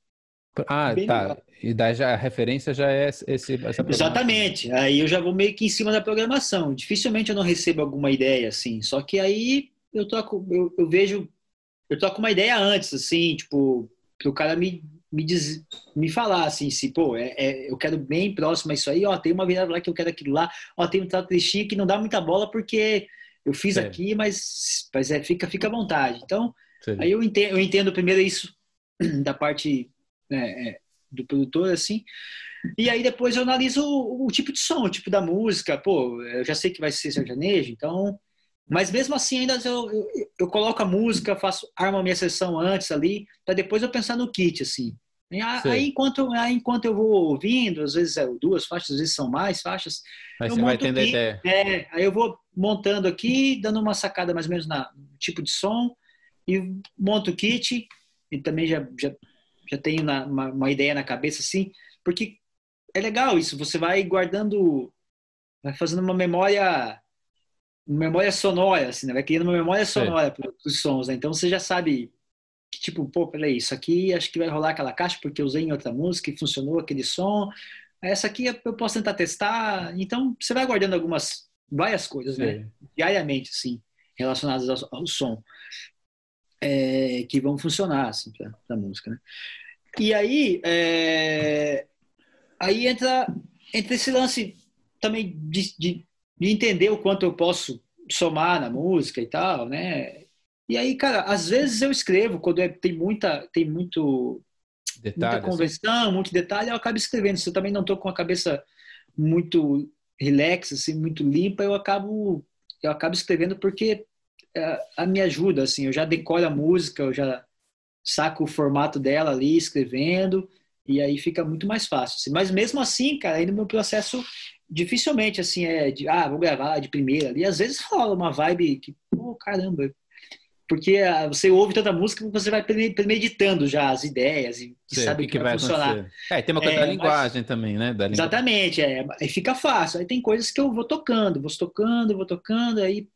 Ah, tá. Legal. E daí já a referência já é esse, essa Exatamente. Aí eu já vou meio que em cima da programação. Dificilmente eu não recebo alguma ideia assim. Só que aí eu toco, eu, eu vejo eu tô com uma ideia antes, assim, tipo, o cara me, me, diz, me falar, assim, se, pô, é, é, eu quero bem próximo a isso aí, ó, tem uma virada lá que eu quero aquilo lá, ó, tem um trechinho que não dá muita bola porque eu fiz aqui, mas, mas é, fica, fica à vontade. Então, Sim. aí eu entendo, eu entendo primeiro isso da parte é, é, do produtor, assim, e aí depois eu analiso o, o, tipo de som, o tipo da música, pô, eu já sei que vai ser sertanejo, então mas mesmo assim, ainda eu, eu, eu coloco a música, faço, armo a minha sessão antes ali, para depois eu pensar no kit, assim. Aí enquanto, aí enquanto eu vou ouvindo, às vezes é duas faixas, às vezes são mais faixas. Aí você vai tendo ideia. É, aí eu vou montando aqui, dando uma sacada mais ou menos na, no tipo de som, e monto o kit, e também já, já, já tenho na, uma, uma ideia na cabeça, assim, porque é legal isso, você vai guardando, vai fazendo uma memória memória sonora, assim, né? Vai criando uma memória sonora para os sons, né? Então você já sabe que, tipo, pô, peraí, isso aqui acho que vai rolar aquela caixa porque eu usei em outra música e funcionou aquele som. Essa aqui eu posso tentar testar. Então você vai guardando algumas, várias coisas, né? Diariamente, assim, relacionadas ao, ao som. É, que vão funcionar, assim, para a música, né? E aí, é, aí entra, entra esse lance também de, de de entender o quanto eu posso somar na música e tal, né? E aí, cara, às vezes eu escrevo quando é, tem muita, tem muito muita convenção, muito detalhe, eu acabo escrevendo. Se eu também não estou com a cabeça muito relax, assim, muito limpa, eu acabo eu acabo escrevendo porque é, a me ajuda, assim, eu já decoro a música, eu já saco o formato dela ali escrevendo e aí fica muito mais fácil. Assim. Mas mesmo assim, cara, aí no meu processo dificilmente assim é de ah vou gravar de primeira. Ali às vezes rola uma vibe que pô caramba. Porque ah, você ouve tanta música que você vai premeditando já as ideias e sabe o que, que, vai, funcionar. acontecer. é tem uma coisa é, da linguagem mas... também né da exatamente é aí fica fácil. Aí tem coisas que eu vou tocando vou tocando vou tocando aí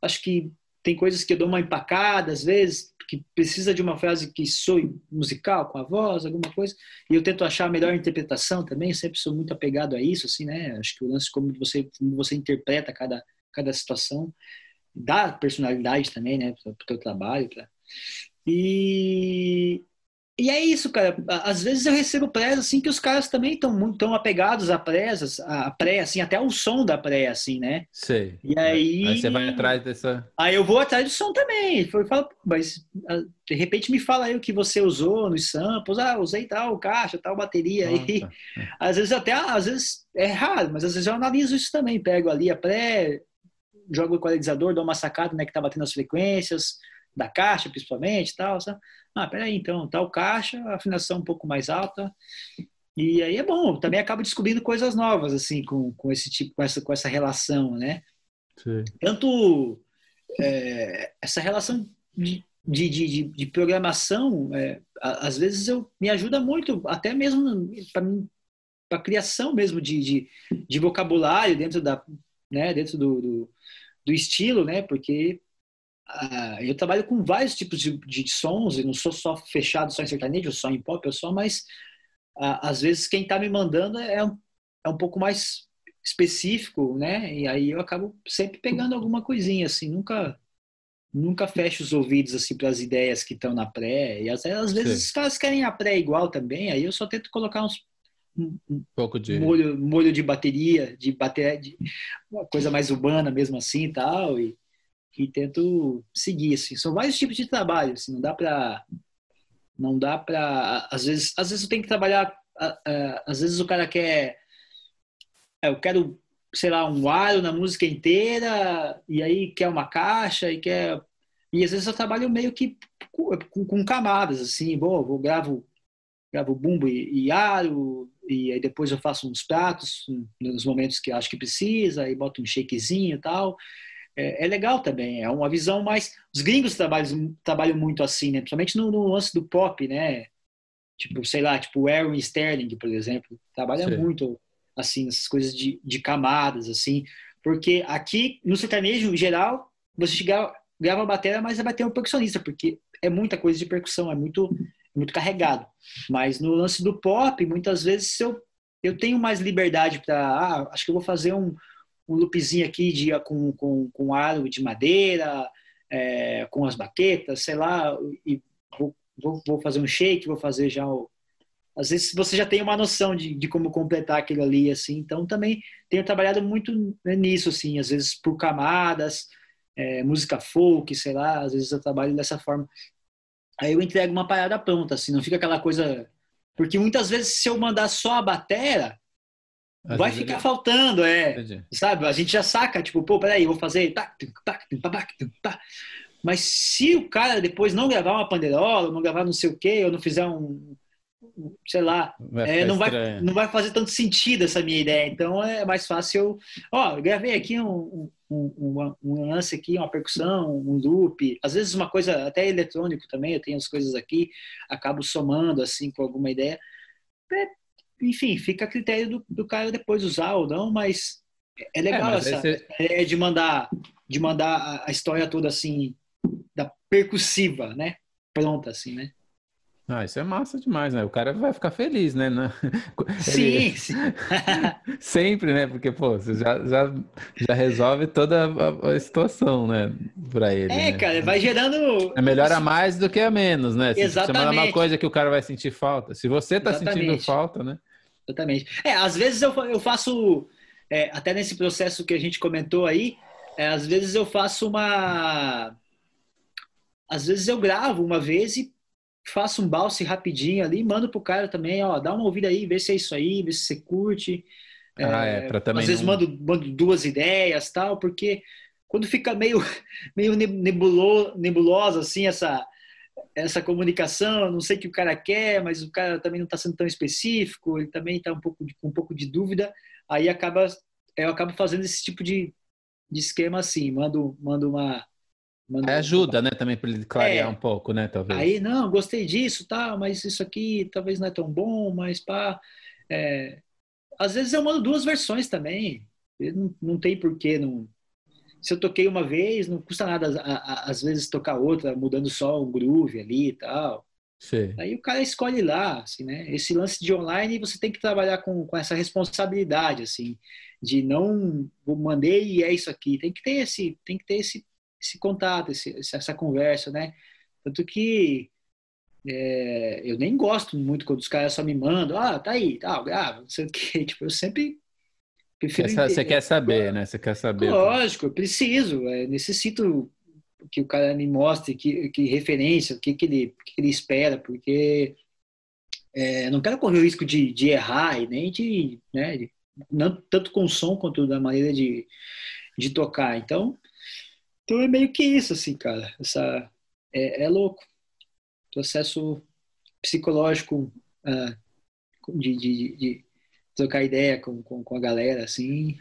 acho que tem coisas que eu dou uma empacada às vezes que precisa de uma frase que soe musical com a voz, alguma coisa, e eu tento achar a melhor interpretação também, eu sempre sou muito apegado a isso, assim, né? Acho que o lance como você como você interpreta cada cada situação dá personalidade também, né, para o teu trabalho, pra... e e é isso, cara. Às vezes eu recebo pré assim que os caras também estão muito tão apegados à pré, a pré, assim, até o som da pré, assim, né? Sei. E aí. Aí você vai atrás dessa. Aí eu vou atrás do som também. Eu falo, mas ah, de repente me fala aí o que você usou nos samples. Ah, usei tal caixa, tal bateria aí. Às vezes até, às vezes é raro, mas às vezes eu analiso isso também. Pego ali a pré, jogo o equalizador, dou uma sacada, né, que tá batendo as frequências da caixa, principalmente, tal, sabe? Ah, peraí, então, tal caixa, afinação um pouco mais alta. E aí é bom, também acaba descobrindo coisas novas, assim, com, com esse tipo, com essa, com essa relação, né? Sim. Tanto é, essa relação de, de, de, de programação, é, às vezes eu, me ajuda muito, até mesmo para a criação mesmo de, de, de, vocabulário dentro, da, né, dentro do, do, do estilo, né? Porque Uh, eu trabalho com vários tipos de, de, sons, e não sou só fechado só em sertanejo, só em pop, eu sou, mas uh, às vezes quem está me mandando é um, é um pouco mais específico, né? E aí eu acabo sempre pegando alguma coisinha, assim, nunca nunca fecho os ouvidos assim para as ideias que estão na pré. E às, às vezes Sim. os caras querem a pré igual também, aí eu só tento colocar uns um, um pouco de molho, molho de bateria, de bateria, de uma coisa mais urbana mesmo assim, e tal, e e tento seguir assim. São vários tipos de trabalho, assim, não dá para não dá para às vezes às vezes eu tenho que trabalhar às vezes o cara quer é, eu quero sei lá um aro na música inteira e aí quer uma caixa e quer e às vezes eu trabalho meio que com, com camadas assim. Bom eu gravo gravo bumbo e, e aro e aí depois eu faço uns pratos nos momentos que acho que precisa e boto um shakezinho e tal é, é, legal também. É uma visão mais. Os gringos trabalham, trabalham muito assim, né? Principalmente no, no lance do pop, né? Tipo, sei lá, tipo o Aaron Sterling, por exemplo, trabalha Sim. muito assim, essas coisas de, de camadas, assim. Porque aqui, no sertanejo, em geral, você grava, grava a bateria, mas vai ter um percussionista, porque é muita coisa de percussão, é muito, muito carregado. Mas no lance do pop, muitas vezes eu, eu tenho mais liberdade para. Ah, acho que eu vou fazer um, um loopzinho aqui de, com, com, com aro de madeira, é, com as baquetas, sei lá, e vou, vou, vou, fazer um shake, vou fazer já o... Às vezes você já tem uma noção de, de como completar aquilo ali, assim, então também tenho trabalhado muito nisso, assim, às vezes por camadas, é, música folk, sei lá, às vezes eu trabalho dessa forma. Aí eu entrego uma parada pronta, assim, não fica aquela coisa... Porque muitas vezes se eu mandar só a batera, às vai ficar ele... faltando, é. Entendi. Sabe? A gente já saca, tipo, pô, peraí, vou fazer. Mas se o cara depois não gravar uma panderola, não gravar não sei o quê, ou não fizer um. Sei lá, vai é, não, vai, não vai fazer tanto sentido essa minha ideia. Então é mais fácil eu. Ó, gravei aqui um, um, um, um lance aqui, uma percussão, um loop. Às vezes uma coisa até eletrônico também, eu tenho as coisas aqui, acabo somando assim com alguma ideia. É, enfim, fica a critério do, do cara depois usar ou não, mas é legal é, essa esse... é de mandar de mandar a história toda assim da percussiva, né? Pronta assim, né? Ah, isso é massa demais, né? O cara vai ficar feliz, né? Sim, Ele... sim. Sempre, né? Porque, pô, você já, já, já resolve toda a, a situação, né? Pra ele. É, né? cara, vai gerando. É melhor a mais do que a menos, né? Se Exatamente. Você manda uma coisa que o cara vai sentir falta. Se você tá Exatamente. sentindo falta, né? Exatamente. É, às vezes eu, eu faço, é, até nesse processo que a gente comentou aí, é, às vezes eu faço uma. Às vezes eu gravo uma vez e faço um balse rapidinho ali, mando pro cara também, ó, dá uma ouvida aí, vê se é isso aí, vê se você curte. Ah, é, é também às vezes mando, mando duas ideias tal, porque quando fica meio, meio nebulo, nebulosa assim essa essa comunicação, não sei o que o cara quer, mas o cara também não está sendo tão específico, ele também está um pouco de, com um pouco de dúvida, aí acaba eu acabo fazendo esse tipo de, de esquema assim, mando mando uma mando ajuda, uma... né, também para ele clarear é, um pouco, né, talvez. Aí não, gostei disso, tá, mas isso aqui talvez não é tão bom, mas pá, é... às vezes eu mando duas versões também, não, não tem porquê não se eu toquei uma vez, não custa nada, às vezes, tocar outra, mudando só um groove ali e tal. Sim. Aí o cara escolhe lá, assim, né? Esse lance de online, você tem que trabalhar com, com essa responsabilidade, assim, de não mandei e é isso aqui. Tem que ter esse, tem que ter esse, esse contato, esse, essa conversa, né? Tanto que é, eu nem gosto muito quando os caras só me mandam, ah, tá aí, tá, grava, não sei o quê. Tipo, eu sempre prefiro. Você quer saber, né? Você quer saber. Lógico, eu preciso, é, necessito que o cara me mostre que, que referência, o que, que, ele, que ele espera, porque é, não quero correr o risco de, de errar e nem de, né, de, não, tanto com o som quanto da maneira de, de tocar. Então, então é meio que isso, assim, cara. Essa, é, é louco. Processo psicológico uh, de, de, de, trocar ideia com, com, com a galera, assim,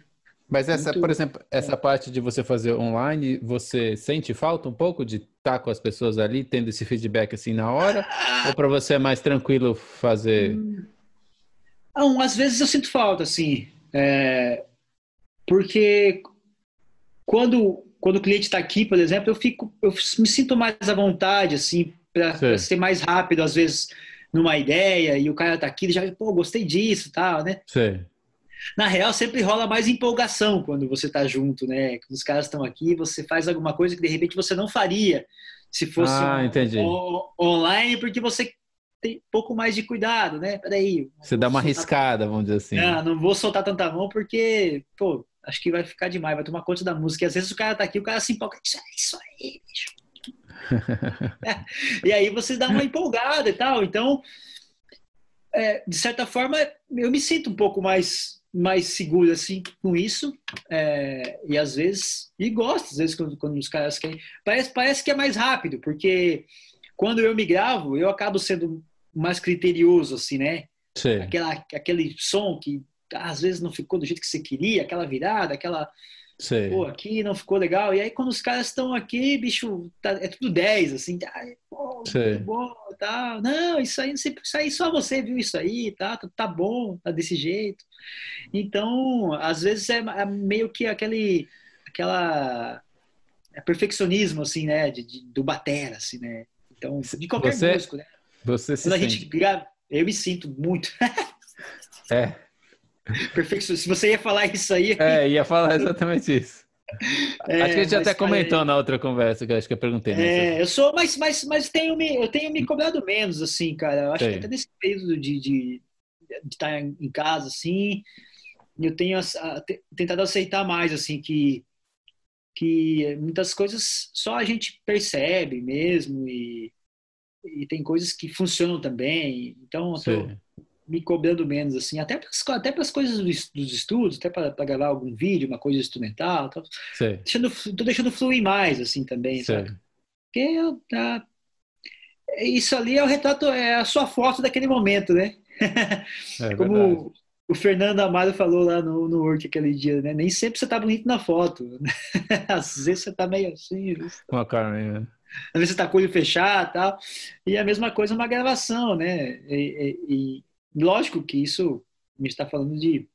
mas essa, Muito... por exemplo, essa parte de você fazer online, você sente falta um pouco de estar com as pessoas ali, tendo esse feedback assim na hora? Ou para você é mais tranquilo fazer? Não, às vezes eu sinto falta, assim. É... Porque quando, quando o cliente está aqui, por exemplo, eu fico, eu me sinto mais à vontade, assim, para ser mais rápido, às vezes, numa ideia, e o cara está aqui, já, pô, gostei disso tal, né? Sim na real sempre rola mais empolgação quando você tá junto, né? Quando os caras estão aqui, você faz alguma coisa que de repente você não faria se fosse ah, um, online, porque você tem um pouco mais de cuidado, né? Peraí. Você dá uma arriscada, vamos dizer assim. Não, não vou soltar tanta mão porque, pô, acho que vai ficar demais, vai tomar conta da música. E às vezes o cara tá aqui, o cara se empolga, isso é isso aí, bicho. E aí você dá uma empolgada e tal. Então, é, de certa forma, eu me sinto um pouco mais mais seguro assim com isso é, e às vezes e gosto às vezes quando, quando os caras querem parece parece que é mais rápido porque quando eu me gravo eu acabo sendo mais criterioso assim né Sim. aquela aquele som que às vezes não ficou do jeito que você queria aquela virada aquela Sim. pô, aqui não ficou legal. E aí, quando os caras estão aqui, bicho, tá, é tudo 10, assim, tá, pô, bom, tá. Não, isso aí, isso aí só você viu isso aí, tá, tá, tá bom, tá desse jeito. Então, às vezes é, é meio que aquele, aquela é perfeccionismo, assim, né, de, de, do batera, assim, né. Então, de qualquer você, músico, né. Você se Quando sente. a gente grava, eu me sinto muito. é. Perfeito. Se você ia falar isso aí. É, ia falar exatamente isso. É, acho que a gente até comentou na outra conversa, que eu acho que eu perguntei. É, eu sou, mas, mas, mas tenho me, eu tenho me cobrado menos, assim, cara. Eu acho que até nesse período de, de, de estar em casa, assim, eu tenho a, a, tentado aceitar mais, assim, que, que muitas coisas só a gente percebe mesmo e, e tem coisas que funcionam também. Então, eu tô, me cobrando menos, assim, até para até as coisas dos, dos estudos, até para gravar algum vídeo, uma coisa instrumental, tal. Deixando, tô deixando fluir mais, assim, também, sabe? Porque tá, isso ali é o retrato, é a sua foto daquele momento, né? É, Como verdade. o Fernando Amado falou lá no, no Work aquele dia, né? Nem sempre você tá bonito na foto. Às vezes você tá meio assim. Uma cara meio... Né? Às vezes você tá com o olho fechado e tal. E a mesma coisa uma gravação, né? E, e, Lógico que isso me está falando de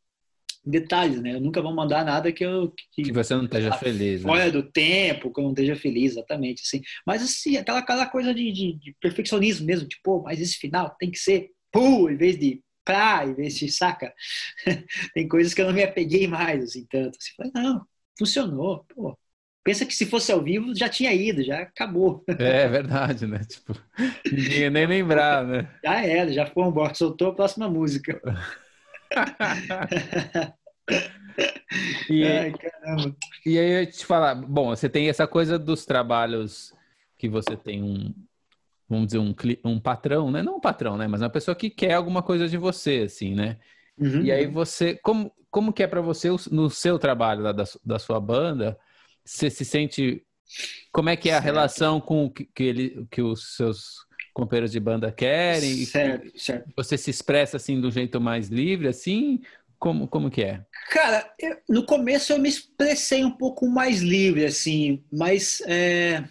detalhes, né? Eu nunca vou mandar nada que eu que, que você não esteja feliz, né? fora né? do tempo, que eu não esteja feliz, exatamente, assim. Mas assim, aquela aquela coisa de, de, de perfeccionismo mesmo, tipo, mas esse final tem que ser pu, em vez de pra, em vez de saca. tem coisas que eu não me apeguei mais, assim, tanto. Assim, falei, não, funcionou, pô. Pensa que se fosse ao vivo já tinha ido, já acabou. É, é verdade, né? Tipo, ninguém nem lembrar, né? Já era, já foi embora, soltou a próxima música. e, Ai, caramba. E aí eu ia te falar, bom, você tem essa coisa dos trabalhos que você tem um, vamos dizer, um, um patrão, né? Não um patrão, né? Mas uma pessoa que quer alguma coisa de você, assim, né? Uhum. E aí você, como, como que é para você no seu trabalho lá da, da sua banda? Você se sente. Como é que é a relação com o que, ele, que os seus companheiros de banda querem? Certo, certo. Você se expressa assim do jeito mais livre, assim? Como, como que é? Cara, eu, no começo eu me expressei um pouco mais livre, assim, mas é,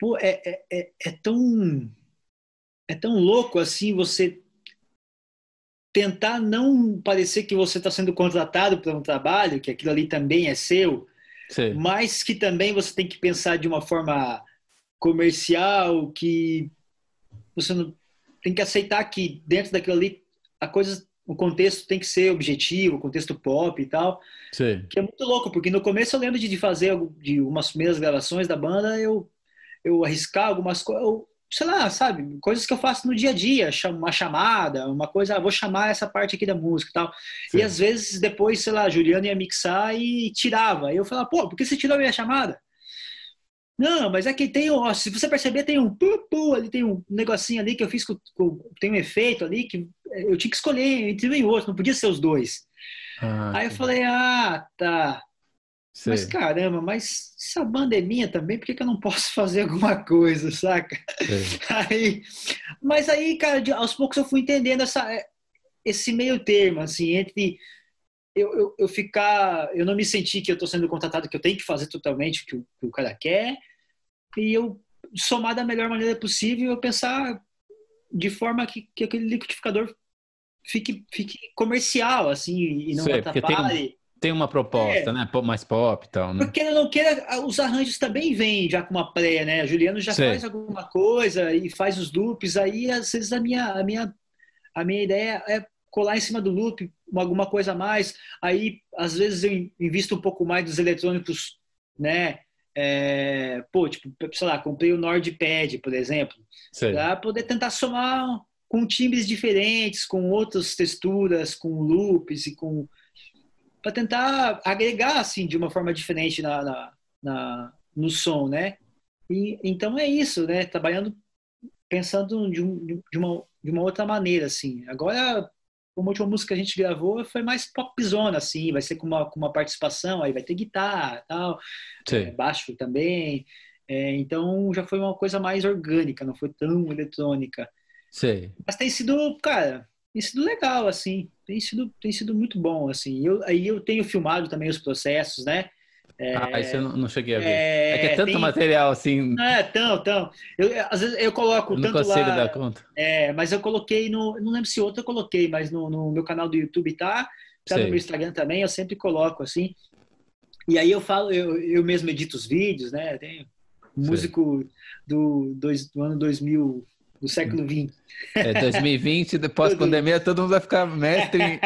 pô, é, é, é, é tão é tão louco assim você tentar não parecer que você está sendo contratado para um trabalho, que aquilo ali também é seu, Sim. mas que também você tem que pensar de uma forma comercial, que você não tem que aceitar que dentro daquilo ali a coisa, o contexto tem que ser objetivo, o contexto pop e tal. Sim. Que é muito louco, porque no começo eu lembro de, fazer de umas primeiras gravações da banda, eu eu arriscar algumas coisas, sei lá, sabe, coisas que eu faço no dia a dia, uma chamada, uma coisa, ah, vou chamar essa parte aqui da música e tal. Sim. E às vezes depois, sei lá, Juliano ia mixar e tirava. Aí eu falava, pô, por que você tirou a minha chamada? Não, mas é que tem, ó, se você perceber, tem um pu, ali tem um negocinho ali que eu fiz com, com, tem um efeito ali que eu tinha que escolher entre um e outro, não podia ser os dois. Ah, Aí eu falei, ah, tá. Mas caramba, mas se a banda é minha também, por que, que eu não posso fazer alguma coisa, saca? Aí, mas aí, cara, aos poucos eu fui entendendo essa, esse meio termo, assim, entre eu, eu, eu, ficar, eu não me sentir que eu estou sendo contratado, que eu tenho que fazer totalmente o que o, que o cara quer, e eu somar da melhor maneira possível, eu pensar de forma que, que aquele liquidificador fique, fique comercial, assim, e não Sei, atrapalhe tem uma proposta, é. né? Mais pop e tal, né? Porque ele não queira, os arranjos também vêm já com uma pré, né? A Juliano já Sei. faz alguma coisa e faz os loops, aí às vezes a minha, a minha, a minha ideia é colar em cima do loop alguma coisa a mais, aí às vezes eu invisto um pouco mais dos eletrônicos, né? É, pô, tipo, sei lá, comprei o NordPad, por exemplo, para poder tentar somar com timbres diferentes, com outras texturas, com loops e com para tentar agregar assim de uma forma diferente na, na, na, no som, né? E, então é isso, né? Trabalhando, pensando de, um, de, uma, de uma outra maneira, assim. Agora, como a última música que a gente gravou foi mais popzona, assim, vai ser com uma, com uma participação, aí vai ter guitarra, tal, é, baixo também. É, então já foi uma coisa mais orgânica, não foi tão eletrônica. Sei. Mas tem sido, cara, tem sido legal, assim tem sido, tem sido muito bom, assim. Eu, aí eu tenho filmado também os processos, né? É, ah, isso eu não, não cheguei a ver. É, é que é tanto tem, material assim. Não é, tão, tão. Eu, às vezes eu coloco eu não tanto consigo lá. dar conta. É, mas eu coloquei no. Não lembro se outro eu coloquei, mas no, no meu canal do YouTube tá. Tá Sei. no meu Instagram também, eu sempre coloco assim. E aí eu falo, eu, eu mesmo edito os vídeos, né? Tenho músico do, dois, do ano 2000 do século XX. É 2020, depois pandemia, todo mundo vai ficar mestre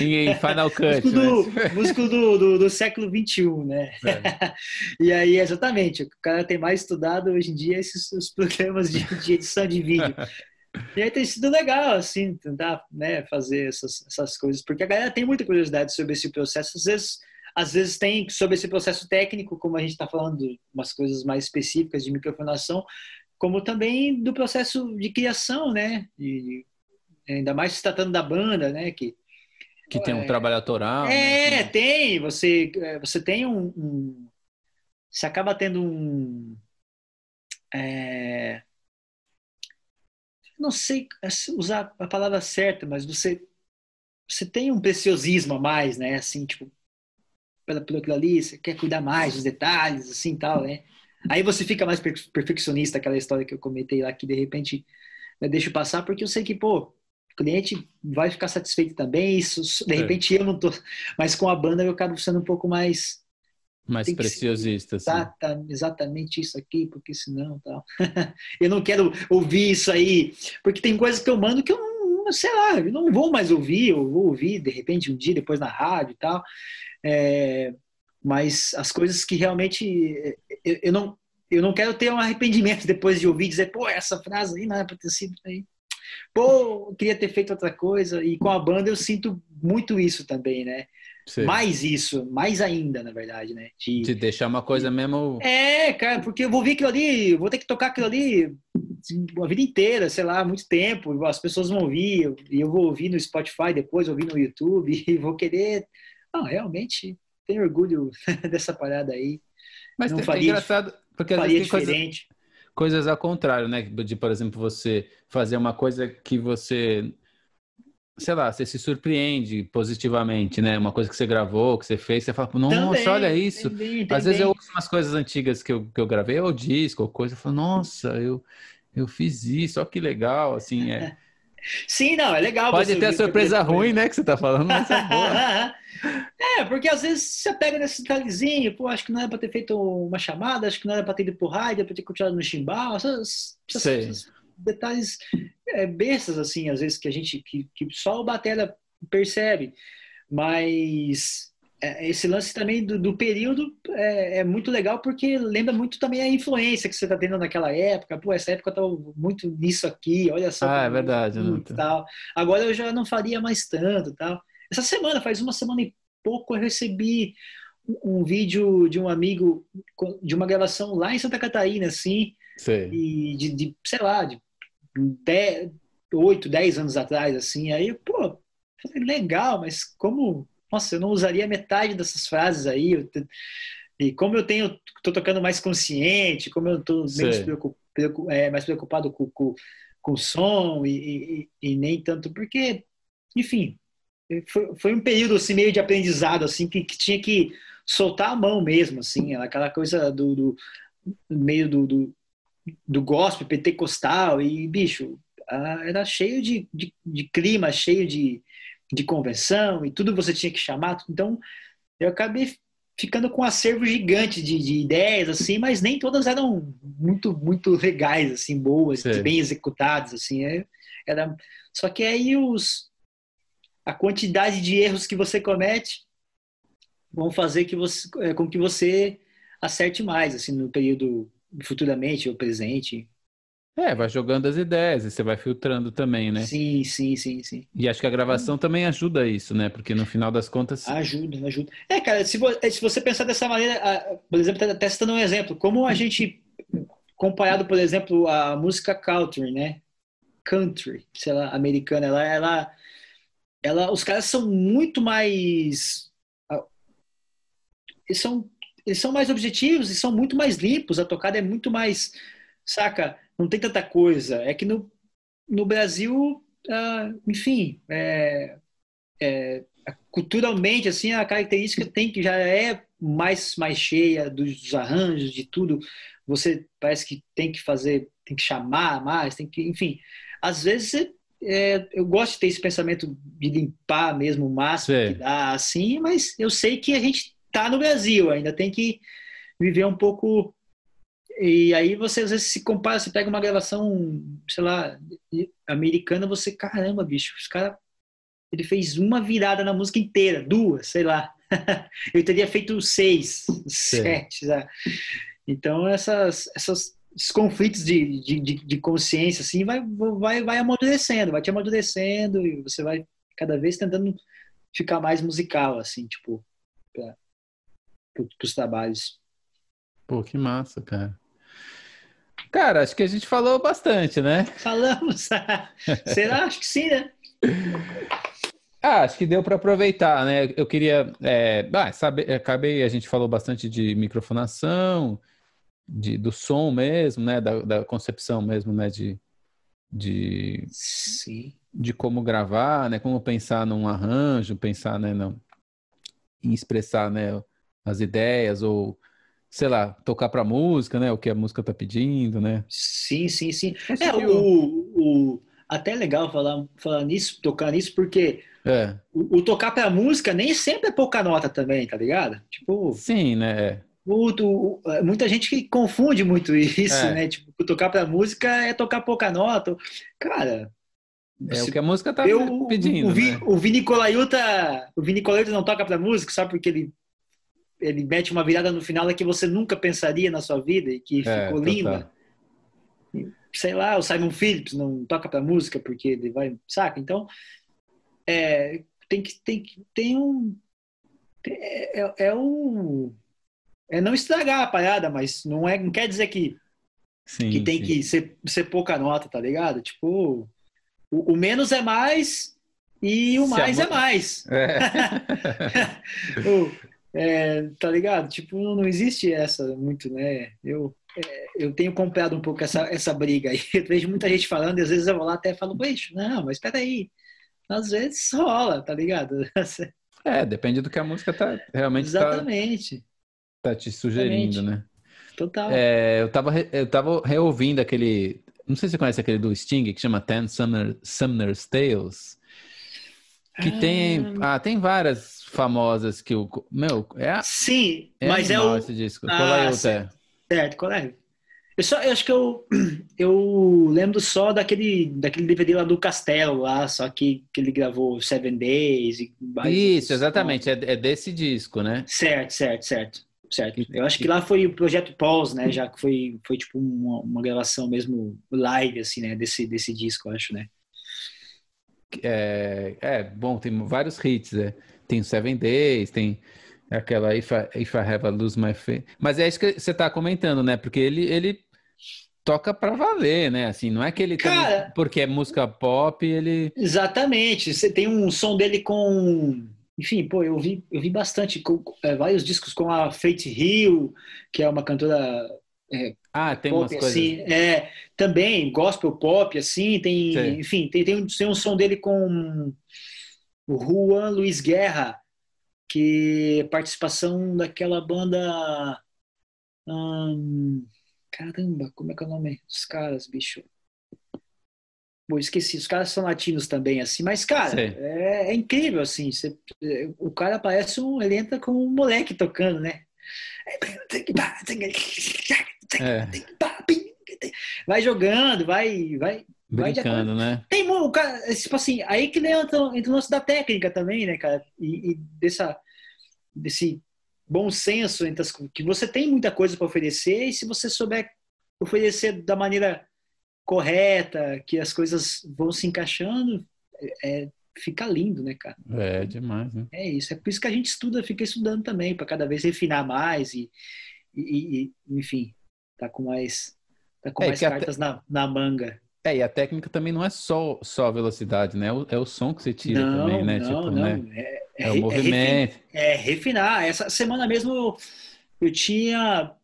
em, em Final Cut. Músico, do, né? músico do, do, do, século XXI, né? É. E aí, exatamente, o cara tem mais estudado hoje em dia esses os programas de, de edição de vídeo. E aí tem sido legal, assim, tentar né, fazer essas, essas coisas, porque a galera tem muita curiosidade sobre esse processo. Às vezes, às vezes tem sobre esse processo técnico, como a gente está falando, umas coisas mais específicas de microfonação, como também do processo de criação, né? E, ainda mais se tratando da banda, né? Que, que tem um é, trabalho autoral. É, né? tem. Você, é, você tem um, um, Você acaba tendo um. É, não sei usar a palavra certa, mas você você tem um preciosismo a mais, né? Assim, tipo, pelo, pelo aquilo ali, você quer cuidar mais dos detalhes, assim, tal, né? Aí você fica mais perfeccionista, aquela história que eu comentei lá, que de repente né, deixo passar, porque eu sei que, pô, o cliente vai ficar satisfeito também, isso, de é. repente eu não tô, mas com a banda eu acabo sendo um pouco mais mais preciosista, ser, exata, exatamente isso aqui, porque senão tal. eu não quero ouvir isso aí, porque tem coisas que eu mando que eu não, sei lá, eu não vou mais ouvir, eu vou ouvir de repente um dia depois na rádio e tal. É, mas as coisas que realmente eu, eu, não eu não quero ter um arrependimento depois de ouvir dizer pô essa frase aí não era para ter sido aí pô eu queria ter feito outra coisa e com a banda eu sinto muito isso também né? Sim. mais isso mais ainda na verdade né? De, de deixar uma coisa mesmo é cara porque eu vou ouvir aquilo ali vou ter que tocar aquilo ali a vida inteira sei lá muito tempo as pessoas vão ouvir e eu vou ouvir no Spotify depois ouvir no YouTube e vou querer não realmente tenho orgulho dessa parada aí. Mas não é faria, engraçado, porque às vezes tem coisas, coisas ao contrário, né? De, por exemplo, você fazer uma coisa que você, sei lá, você se surpreende positivamente, né? Uma coisa que você gravou, que você fez, você fala, nossa, também, olha isso. Também, também. Às vezes eu ouço umas coisas antigas que eu, que eu gravei, ou disco, ou coisa, eu falo, nossa, eu, eu fiz isso, olha que legal, assim, é... Sim, não, é legal. Pode ter a surpresa ruim, né, que você tá falando, mas é boa. é, porque às vezes você pega nesse detalhezinho, pô, acho que não era pra ter feito uma chamada, acho que não era pra ter ido pro rádio, pra ter continuado no chimbal, essas, essas detalhes é, bestas, assim, às vezes que a gente, que, que só o batera percebe, mas esse lance também do, do período é, é, muito legal porque lembra muito também a influência que você está tendo naquela época. Pô, essa época tá muito nisso aqui, olha só. Ah, é verdade. Não... Tal. Agora eu já não faria mais tanto, tal. Essa semana, faz uma semana e pouco, eu recebi um vídeo de um amigo de uma gravação lá em Santa Catarina, assim, Sei. e de, de, sei lá, de 10, 8, 10 anos atrás, assim. Aí, pô, legal, mas como nossa, eu não usaria metade dessas frases aí. E como eu tenho, tô tocando mais consciente, como eu tô menos preocupado, é, mais preocupado com, com, com o som e, e, e, nem tanto porque, enfim, foi, foi um período assim meio de aprendizado assim que, que tinha que soltar a mão mesmo, assim, aquela coisa do, do meio do, do, do gospel pentecostal e bicho, era cheio de, de, de clima, cheio de de convenção e tudo você tinha que chamar. Então, eu acabei ficando com um acervo gigante de, de ideias, assim, mas nem todas eram muito, muito legais, assim, boas, Sim. bem executadas, assim. É, era... Só que aí os... a quantidade de erros que você comete vão fazer que você, é, com que você acerte mais, assim, no período futuramente ou presente. É, vai jogando as ideias e você vai filtrando também, né? Sim, sim, sim, sim. E acho que a gravação também ajuda isso, né? Porque no final das contas. Ajuda, ajuda. É, cara, se, é, você pensar dessa maneira, por exemplo, até citando um exemplo, como a gente, comparado, por exemplo, a música country, né? Country, sei lá, americana, ela, ela, ela os caras são muito mais. Eles são, eles são mais objetivos e são muito mais limpos, a tocada é muito mais. Saca? Não tem tanta coisa. É que no, no Brasil, ah, enfim, é, é, culturalmente, assim, a característica tem que já é mais, mais cheia dos arranjos, de tudo. Você parece que tem que fazer, tem que chamar mais, tem que, enfim. Às vezes é, eu gosto de ter esse pensamento de limpar mesmo o máximo Sim. que dá, assim, mas eu sei que a gente tá no Brasil, ainda tem que viver um pouco e aí você às vezes se compara, você pega uma gravação, sei lá, americana, você, caramba, bicho, os cara ele fez uma virada na música inteira, duas, sei lá. Eu teria feito seis, Sim. sete. Já. Então essas, essas esses conflitos de, de, de, consciência assim vai, vai, vai amadurecendo, vai te amadurecendo e você vai cada vez tentando ficar mais musical, assim, tipo, para os trabalhos. Pô, que massa, cara. Cara, acho que a gente falou bastante, né? Falamos. Será? acho que sim, né? Ah, acho que deu para aproveitar, né? Eu queria, é, ah, sabe, acabei, a gente falou bastante de microfonação, de, do som mesmo, né? Da, da concepção mesmo, né? De, de, Sim. de como gravar, né? Como pensar num arranjo, pensar, né? Não, em expressar, né? As ideias ou sei lá, tocar para música, né? O que a música tá pedindo, né? Sim, sim, sim. É, o, o, até é legal falar, falar nisso, tocar nisso, porque é. o, o tocar para música nem sempre é pouca nota também, tá ligado? Tipo. Sim, né? O, o, muita gente que confunde muito isso, é. né? Tipo, tocar para música é tocar pouca nota. Cara. É o que a música tá eu, pedindo. O, né? o Vini Colaiuta, o Vini Colaiuta não toca para música, sabe? Porque ele ele mete uma virada no final que você nunca pensaria na sua vida e que é, ficou linda. Sei lá, o Simon Phillips não toca pra música porque ele vai, saca? Então, é, tem que tem que tem um é, é, é um é não estragar a parada, mas não é não quer dizer que sim, que tem sim. que ser, ser pouca nota, tá ligado? Tipo, o, o menos é mais e o Se mais é mais. É. É, tá ligado? Tipo, não existe essa muito, né? Eu, é, eu tenho comprado um pouco essa, essa briga aí. Eu vejo muita gente falando e às vezes eu vou lá até falo, bicho, não, mas peraí. Às vezes rola, tá ligado? É, depende do que a música tá realmente tá Exatamente. Tá, tá te sugerindo, Exatamente. né? Total. É, eu, tava, eu tava reouvindo aquele. Não sei se você conhece aquele do Sting que chama Ten Summer, Sumner's Tales. Que ah. tem. Ah, tem várias famosas que o. Meu, é. Sim, é mas é o. Esse disco. Ah, o certo, certo, é? Eu, só, eu acho que eu, eu lembro só daquele, daquele DVD lá do Castelo, lá, só que, que ele gravou Seven Days. E Isso, exatamente, é, é, desse disco, né? Certo, certo, certo. certo. Eu acho que lá foi o Projeto Pause, né? Já que foi, foi tipo uma, uma gravação mesmo live, assim, né? Desse, desse disco, eu acho, né? É, é, bom, tem vários hits, né? Tem o Seven Days, tem aquela If I, If I Have a Lose My Faith. Mas é isso que você está comentando, né? Porque ele, ele toca para valer, né? Assim, não é que ele Cara, também, porque é música pop, ele Exatamente. Você tem um som dele com enfim, pô, eu vi, eu vi bastante com, é, vários discos com a Faith Hill, que é uma cantora é, ah, tem pop, umas assim, coisas. É, também gospel pop, assim, tem, Sim. enfim, tem, tem, um, tem um som dele com o Juan Luiz Guerra, que é participação daquela banda. Hum, caramba, como é que é o nome dos caras, bicho? Bom, esqueci, os caras são latinos também, assim, mas, cara, é, é, incrível, assim, você, o cara parece um, ele entra como um moleque tocando, né? É. Vai jogando, vai, vai, Brincando, né? Tem, o cara, tipo assim, aí que entra, entra o lance da técnica também, né, cara? E, e dessa, desse bom senso entre as, que você tem muita coisa para oferecer e se você souber oferecer da maneira correta, que as coisas vão se encaixando, é, fica lindo, né, cara? É demais, né? É isso. É por isso que a gente estuda, fica estudando também, para cada vez refinar mais e, e, e, enfim, tá com mais, tá com é, mais cartas até... na, na manga. É, e a técnica também não é só, só a velocidade, né? É o, é o som que você tira não, também, né? Não, tipo, não. Né? É, é, é, o movimento. É, refinar. Essa semana mesmo eu, eu, tinha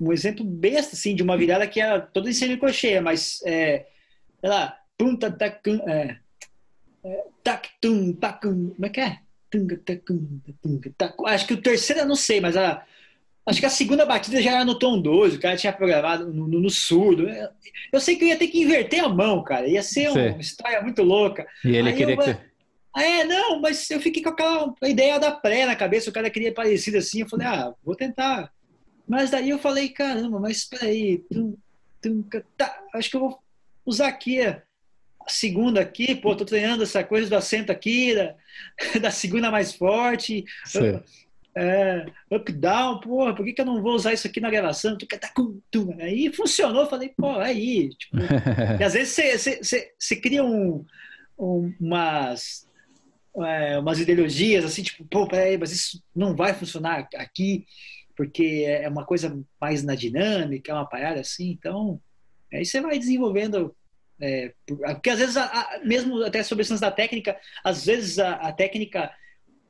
um exemplo besta, assim, de uma virada que era toda em semicocheia, mas, é, sei lá, punta, tacum, é, é, tacum, como é que é? Acho que o terceiro eu não sei, mas a, Acho que a segunda batida já era no tom 12, o cara tinha programado no, no, no, surdo. Eu sei que eu ia ter que inverter a mão, cara. Ia ser uma história muito louca. E ele Aí queria eu, que. Ah, é, não, mas eu fiquei com aquela ideia da pré na cabeça, o cara queria parecido assim. Eu falei, ah, vou tentar. Mas daí eu falei, caramba, mas peraí. Tum, tum, tá, acho que eu vou usar aqui a segunda aqui, pô, tô treinando essa coisa do acento aqui, da, da segunda mais forte. Sim é, up down, porra, por que, que eu não vou usar isso aqui na gravação? Aí funcionou, falei, pô, aí. Tipo, e às vezes você, cria um, um, umas, é, umas ideologias assim, tipo, pô, peraí, mas isso não vai funcionar aqui, porque é uma coisa mais na dinâmica, é uma parada assim, então. Aí você vai desenvolvendo. É, porque às vezes, a, a, mesmo até sobre a da técnica, às vezes a, a técnica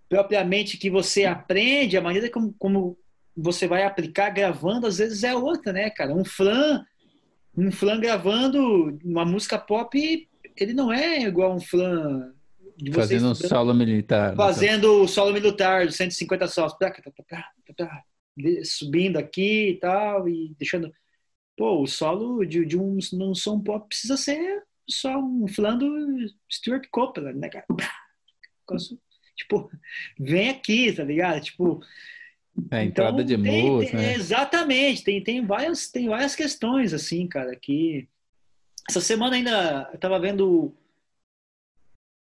propriamente que você aprende, a maneira como, como você vai aplicar gravando, às vezes é outra, né, cara? Um flan, um flan gravando uma música pop, ele não é igual um flan de fazendo um solo militar. Né? Fazendo o solo militar, 150 solos, subindo aqui e tal, e deixando. Pô, o solo de, de um, um som pop precisa ser só um flan do Stuart Copeland, né, cara? Tipo, vem aqui, tá ligado? Tipo. É, entrada então, de música. Né? Exatamente, tem, tem, várias, tem várias questões, assim, cara, que. Essa semana ainda eu tava vendo.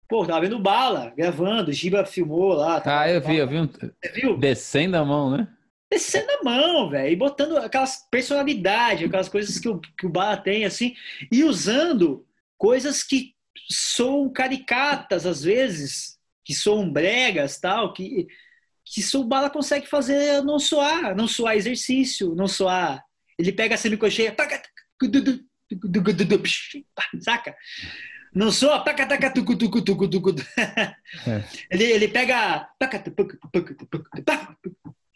Pô, tava vendo Bala gravando, Giba filmou lá. Ah, eu vi, eu vi um. Você viu? Descendo a mão, né? Descendo a mão, velho, e botando aquelas personalidades, aquelas coisas que o, que o Bala tem, assim, e usando coisas que são caricatas, às vezes, que soam bregas, tal, que que o Bala consegue fazer não soar, não soar exercício, não soar. Ele pega a semicocheia, saca? Não soa, ele, ele pega,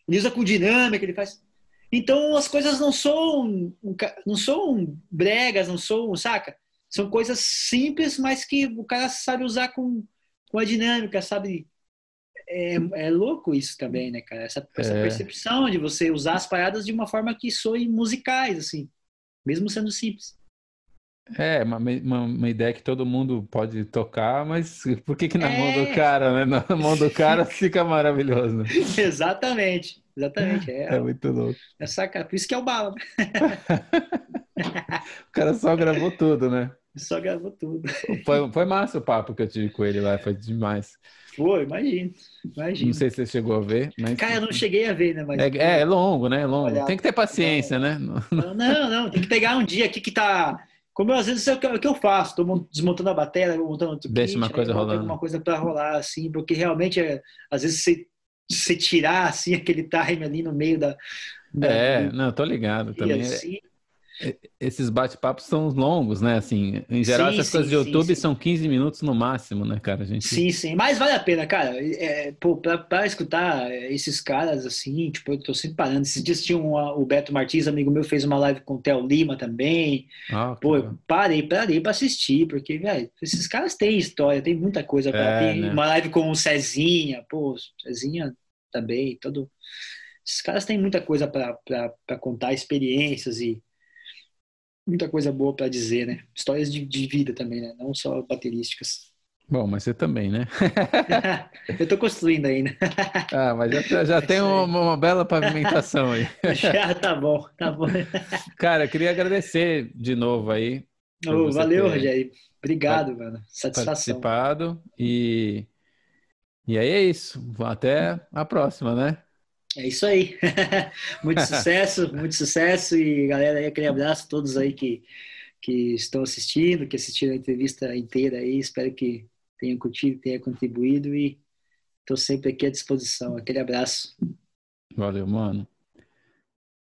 ele usa com dinâmica, ele faz. Então as coisas não são, não são bregas, não são, saca? São coisas simples, mas que o cara sabe usar com com a dinâmica, sabe? É, é louco isso também, né, cara? Essa, essa é. percepção de você usar as paradas de uma forma que soe musicais, assim, mesmo sendo simples. É, uma, uma, uma, ideia que todo mundo pode tocar, mas por que, que na é... mão do é. cara, né? Na mão do cara fica maravilhoso. Né? exatamente, exatamente. É, é muito louco. É saca, por isso que é o bala. o cara só gravou tudo, né? Só gravou tudo. Foi, foi massa o papo que eu tive com ele lá, foi demais. Foi, imagino, imagino. Não sei se você chegou a ver, mas... Cara, eu não cheguei a ver, né? Mas... É, é, é longo, né? É longo. Olha, tem que ter paciência, não, né? Não, não, não, tem que pegar um dia aqui que tá... Como às vezes é o que, é eu faço, tô desmontando a bateria, montando outro Deixa kit, uma coisa rolando. alguma coisa para rolar, assim, porque realmente, é, às vezes, você, você tirar, assim, aquele time ali no meio da... da é, não, tô ligado também. Assim, esses bate-papos são longos, né? Assim, em geral, sim, essas sim, coisas de YouTube sim, são 15 minutos no máximo, né, cara? A gente... Sim, sim, mas vale a pena, cara. É, pô, pra, pra, escutar esses caras, assim, tipo, eu tô sempre parando. Esses dias tinha um, o Beto Martins, amigo meu, fez uma live com o Theo Lima também. Ah, pô, eu parei, parei pra assistir, porque, velho, esses caras têm história, tem muita coisa. Pra, é, tem né? uma live com o Cezinha, pô, Cezinha também, todo. Esses caras têm muita coisa para contar, experiências e muita coisa boa para dizer, né? Histórias de, de, vida também, né? Não só baterísticas. Bom, mas você também, né? eu tô construindo ainda. ah, mas já, já tem uma, uma, bela pavimentação aí. já, tá bom, tá bom. Cara, eu queria agradecer de novo aí. Oh, valeu, Rogério. Obrigado, mano. Satisfação. Participado e... E aí é isso. Até a próxima, né? É isso aí. muito sucesso, muito sucesso. E galera, aquele abraço a todos aí que, que estão assistindo, que assistiram a entrevista inteira aí. Espero que tenham curtido, tenham contribuído e estou sempre aqui à disposição. Aquele abraço. Valeu, mano.